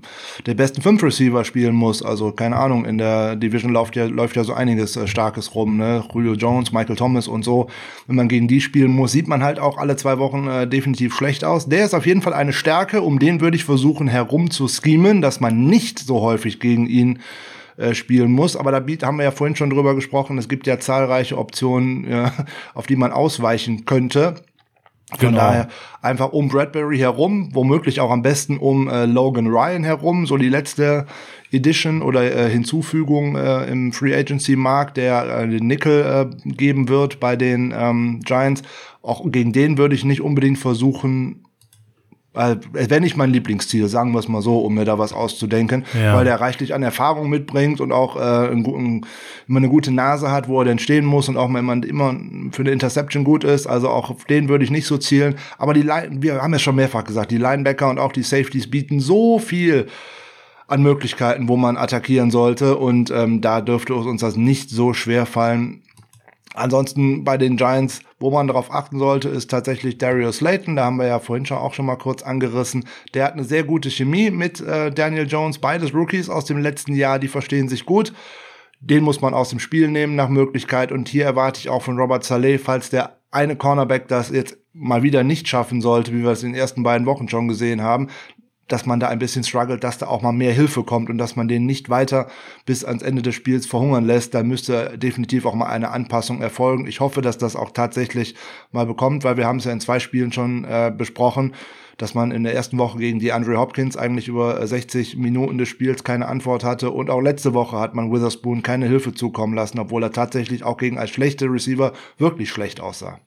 der besten fünf Receiver spielen muss. Also keine Ahnung, in der Division läuft ja, läuft ja so einiges äh, Starkes rum, ne? Julio Jones, Michael Thomas und so. Wenn man gegen die spielen muss, sieht man halt auch alle zwei Wochen äh, definitiv schlecht aus. Der ist auf jeden Fall eine Stärke, um den würde ich versuchen herum dass man nicht so häufig gegen ihn äh, spielen muss. Aber da haben wir ja vorhin schon drüber gesprochen. Es gibt ja zahlreiche Optionen, ja, auf die man ausweichen könnte. Von genau. daher einfach um Bradbury herum, womöglich auch am besten um äh, Logan Ryan herum, so die letzte Edition oder äh, Hinzufügung äh, im Free Agency Markt, der äh, den Nickel äh, geben wird bei den ähm, Giants. Auch gegen den würde ich nicht unbedingt versuchen, äh, es wäre nicht mein Lieblingsziel, sagen wir es mal so, um mir da was auszudenken, ja. weil der reichlich an Erfahrung mitbringt und auch äh, ein, ein, immer eine gute Nase hat, wo er denn stehen muss und auch wenn man immer für eine Interception gut ist. Also auch auf den würde ich nicht so zielen. Aber die Line, wir haben ja schon mehrfach gesagt, die Linebacker und auch die Safeties bieten so viel an Möglichkeiten, wo man attackieren sollte und ähm, da dürfte uns das nicht so schwer fallen, Ansonsten bei den Giants, wo man darauf achten sollte, ist tatsächlich Darius Slayton. Da haben wir ja vorhin schon auch schon mal kurz angerissen. Der hat eine sehr gute Chemie mit äh, Daniel Jones. Beides Rookies aus dem letzten Jahr, die verstehen sich gut. Den muss man aus dem Spiel nehmen nach Möglichkeit. Und hier erwarte ich auch von Robert Saleh, falls der eine Cornerback das jetzt mal wieder nicht schaffen sollte, wie wir es in den ersten beiden Wochen schon gesehen haben, dass man da ein bisschen struggelt, dass da auch mal mehr Hilfe kommt und dass man den nicht weiter bis ans Ende des Spiels verhungern lässt. Da müsste definitiv auch mal eine Anpassung erfolgen. Ich hoffe, dass das auch tatsächlich mal bekommt, weil wir haben es ja in zwei Spielen schon äh, besprochen, dass man in der ersten Woche gegen die Andre Hopkins eigentlich über 60 Minuten des Spiels keine Antwort hatte und auch letzte Woche hat man Witherspoon keine Hilfe zukommen lassen, obwohl er tatsächlich auch gegen als schlechte Receiver wirklich schlecht aussah.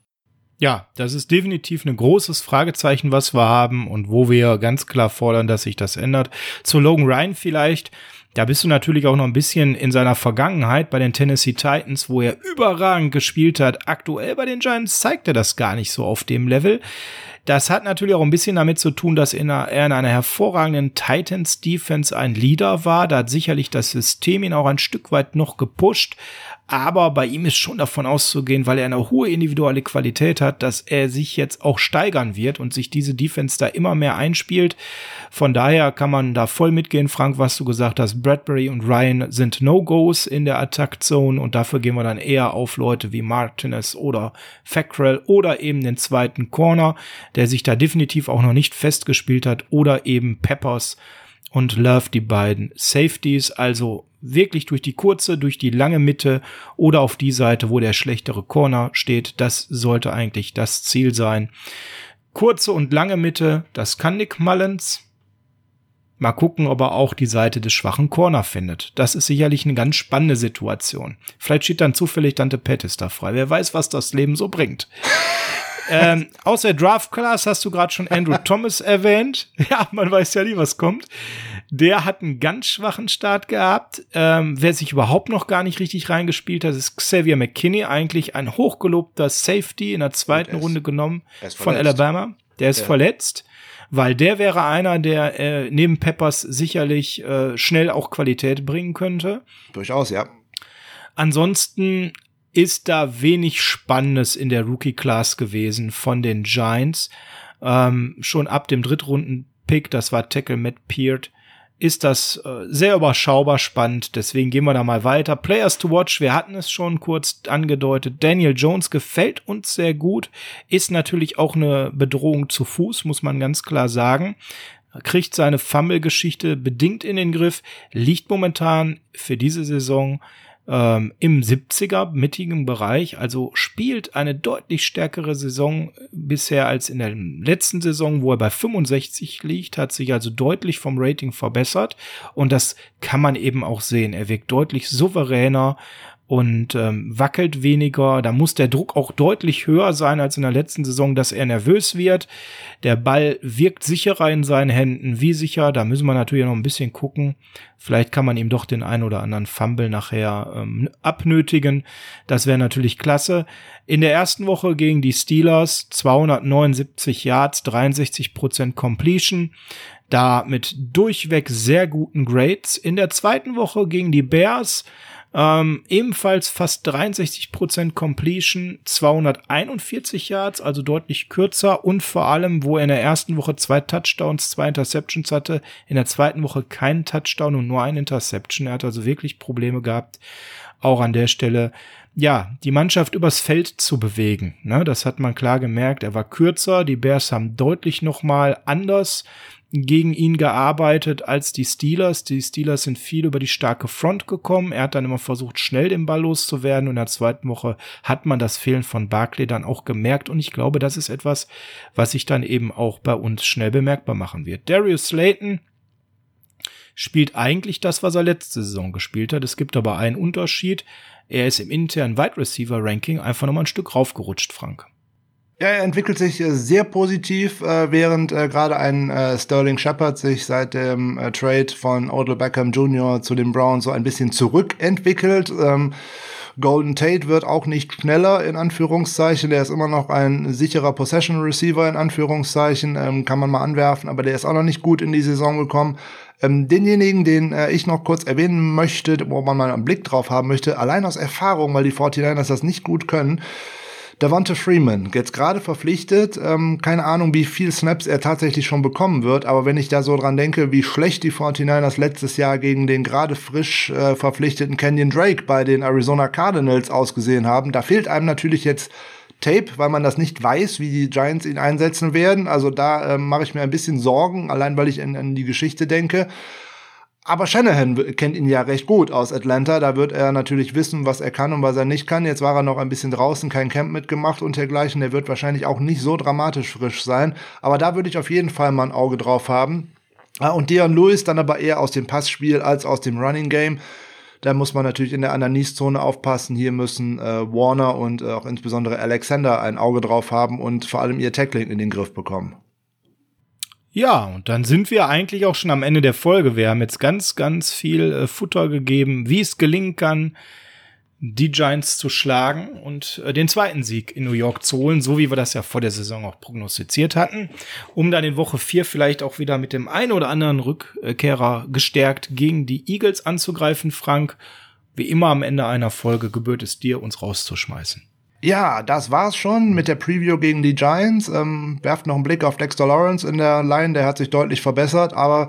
Ja, das ist definitiv ein großes Fragezeichen, was wir haben und wo wir ganz klar fordern, dass sich das ändert. Zu Logan Ryan vielleicht. Da bist du natürlich auch noch ein bisschen in seiner Vergangenheit bei den Tennessee Titans, wo er überragend gespielt hat. Aktuell bei den Giants zeigt er das gar nicht so auf dem Level. Das hat natürlich auch ein bisschen damit zu tun, dass er in einer hervorragenden Titans Defense ein Leader war. Da hat sicherlich das System ihn auch ein Stück weit noch gepusht. Aber bei ihm ist schon davon auszugehen, weil er eine hohe individuelle Qualität hat, dass er sich jetzt auch steigern wird und sich diese Defense da immer mehr einspielt. Von daher kann man da voll mitgehen, Frank, was du gesagt hast. Bradbury und Ryan sind No-Gos in der Attack-Zone und dafür gehen wir dann eher auf Leute wie Martinez oder Fackrell oder eben den zweiten Corner, der sich da definitiv auch noch nicht festgespielt hat oder eben Peppers und Love die beiden Safeties, also wirklich durch die kurze, durch die lange Mitte oder auf die Seite, wo der schlechtere Corner steht. Das sollte eigentlich das Ziel sein. Kurze und lange Mitte, das kann Nick Mullins. Mal gucken, ob er auch die Seite des schwachen Corner findet. Das ist sicherlich eine ganz spannende Situation. Vielleicht steht dann zufällig Dante Pettis da frei. Wer weiß, was das Leben so bringt. Ähm, aus der Draft Class hast du gerade schon Andrew Thomas erwähnt. Ja, man weiß ja nie, was kommt. Der hat einen ganz schwachen Start gehabt. Ähm, wer sich überhaupt noch gar nicht richtig reingespielt hat, ist Xavier McKinney, eigentlich ein hochgelobter Safety in der zweiten Runde genommen von Alabama. Der ist ja. verletzt weil der wäre einer, der äh, neben Peppers sicherlich äh, schnell auch Qualität bringen könnte. Durchaus, ja. Ansonsten ist da wenig Spannendes in der Rookie-Class gewesen von den Giants. Ähm, schon ab dem Drittrunden-Pick, das war Tackle Matt Peart, ist das äh, sehr überschaubar spannend. Deswegen gehen wir da mal weiter. Players to watch, wir hatten es schon kurz angedeutet. Daniel Jones gefällt uns sehr gut, ist natürlich auch eine Bedrohung zu Fuß, muss man ganz klar sagen. Kriegt seine Fumble-Geschichte bedingt in den Griff, liegt momentan für diese Saison ähm, im 70er mittigen Bereich, also spielt eine deutlich stärkere Saison bisher als in der letzten Saison, wo er bei 65 liegt, hat sich also deutlich vom Rating verbessert und das kann man eben auch sehen. Er wirkt deutlich souveräner, und ähm, wackelt weniger. Da muss der Druck auch deutlich höher sein als in der letzten Saison, dass er nervös wird. Der Ball wirkt sicherer in seinen Händen. Wie sicher? Da müssen wir natürlich noch ein bisschen gucken. Vielleicht kann man ihm doch den ein oder anderen Fumble nachher ähm, abnötigen. Das wäre natürlich klasse. In der ersten Woche gegen die Steelers 279 Yards, 63 Prozent Completion da mit durchweg sehr guten Grades. In der zweiten Woche gegen die Bears ähm, ebenfalls fast 63% Completion, 241 Yards, also deutlich kürzer und vor allem, wo er in der ersten Woche zwei Touchdowns, zwei Interceptions hatte, in der zweiten Woche keinen Touchdown und nur ein Interception. Er hat also wirklich Probleme gehabt, auch an der Stelle ja, die Mannschaft übers Feld zu bewegen. Ne, das hat man klar gemerkt. Er war kürzer. Die Bears haben deutlich nochmal anders gegen ihn gearbeitet als die Steelers. Die Steelers sind viel über die starke Front gekommen. Er hat dann immer versucht, schnell den Ball loszuwerden. Und in der zweiten Woche hat man das Fehlen von Barkley dann auch gemerkt. Und ich glaube, das ist etwas, was sich dann eben auch bei uns schnell bemerkbar machen wird. Darius Slayton spielt eigentlich das, was er letzte Saison gespielt hat. Es gibt aber einen Unterschied. Er ist im internen Wide Receiver Ranking einfach nochmal ein Stück raufgerutscht, Frank. Ja, er entwickelt sich äh, sehr positiv, äh, während äh, gerade ein Sterling Shepard sich seit dem Trade von Odell Beckham Jr. zu den Browns so ein bisschen zurückentwickelt. Ähm, Golden Tate wird auch nicht schneller, in Anführungszeichen. Der ist immer noch ein sicherer Possession Receiver, in Anführungszeichen. Ähm, kann man mal anwerfen, aber der ist auch noch nicht gut in die Saison gekommen. Ähm, denjenigen, den ich noch kurz erwähnen möchte, wo man mal einen Blick drauf haben möchte, allein aus Erfahrung, weil die 49ers das nicht gut können, Davante Freeman, jetzt gerade verpflichtet, ähm, keine Ahnung, wie viel Snaps er tatsächlich schon bekommen wird, aber wenn ich da so dran denke, wie schlecht die 49ers letztes Jahr gegen den gerade frisch äh, verpflichteten Kenyon Drake bei den Arizona Cardinals ausgesehen haben, da fehlt einem natürlich jetzt Tape, weil man das nicht weiß, wie die Giants ihn einsetzen werden. Also da äh, mache ich mir ein bisschen Sorgen, allein weil ich an, an die Geschichte denke. Aber Shanahan kennt ihn ja recht gut aus Atlanta. Da wird er natürlich wissen, was er kann und was er nicht kann. Jetzt war er noch ein bisschen draußen, kein Camp mitgemacht und dergleichen. Der wird wahrscheinlich auch nicht so dramatisch frisch sein. Aber da würde ich auf jeden Fall mal ein Auge drauf haben. Ah, und Dion Lewis dann aber eher aus dem Passspiel als aus dem Running Game. Da muss man natürlich in der Ananis-Zone aufpassen. Hier müssen äh, Warner und äh, auch insbesondere Alexander ein Auge drauf haben und vor allem ihr Tackling in den Griff bekommen. Ja, und dann sind wir eigentlich auch schon am Ende der Folge. Wir haben jetzt ganz, ganz viel äh, Futter gegeben, wie es gelingen kann, die Giants zu schlagen und äh, den zweiten Sieg in New York zu holen, so wie wir das ja vor der Saison auch prognostiziert hatten, um dann in Woche vier vielleicht auch wieder mit dem einen oder anderen Rückkehrer gestärkt gegen die Eagles anzugreifen, Frank. Wie immer am Ende einer Folge gebührt es dir, uns rauszuschmeißen. Ja, das war's schon mit der Preview gegen die Giants. Ähm, werft noch einen Blick auf Dexter Lawrence in der Line, der hat sich deutlich verbessert, aber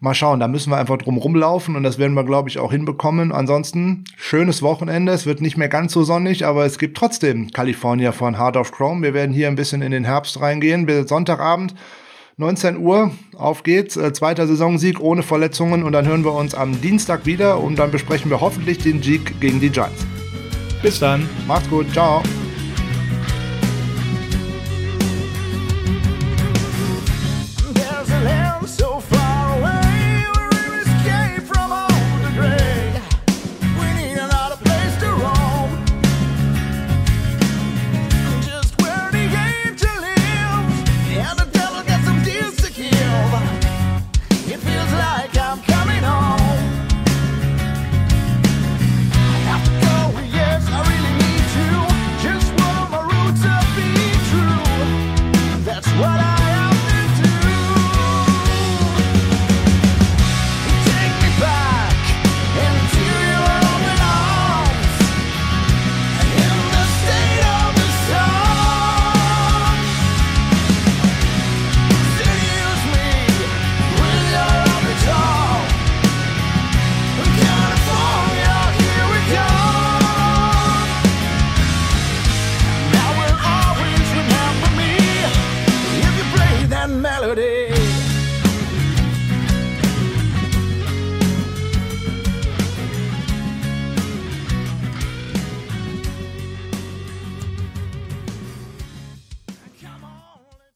mal schauen, da müssen wir einfach drum rumlaufen und das werden wir, glaube ich, auch hinbekommen. Ansonsten, schönes Wochenende, es wird nicht mehr ganz so sonnig, aber es gibt trotzdem California von Heart of Chrome. Wir werden hier ein bisschen in den Herbst reingehen, bis Sonntagabend. 19 Uhr, auf geht's, äh, zweiter Saisonsieg ohne Verletzungen und dann hören wir uns am Dienstag wieder und dann besprechen wir hoffentlich den Sieg gegen die Giants. Bis dann. Macht's gut. Ciao.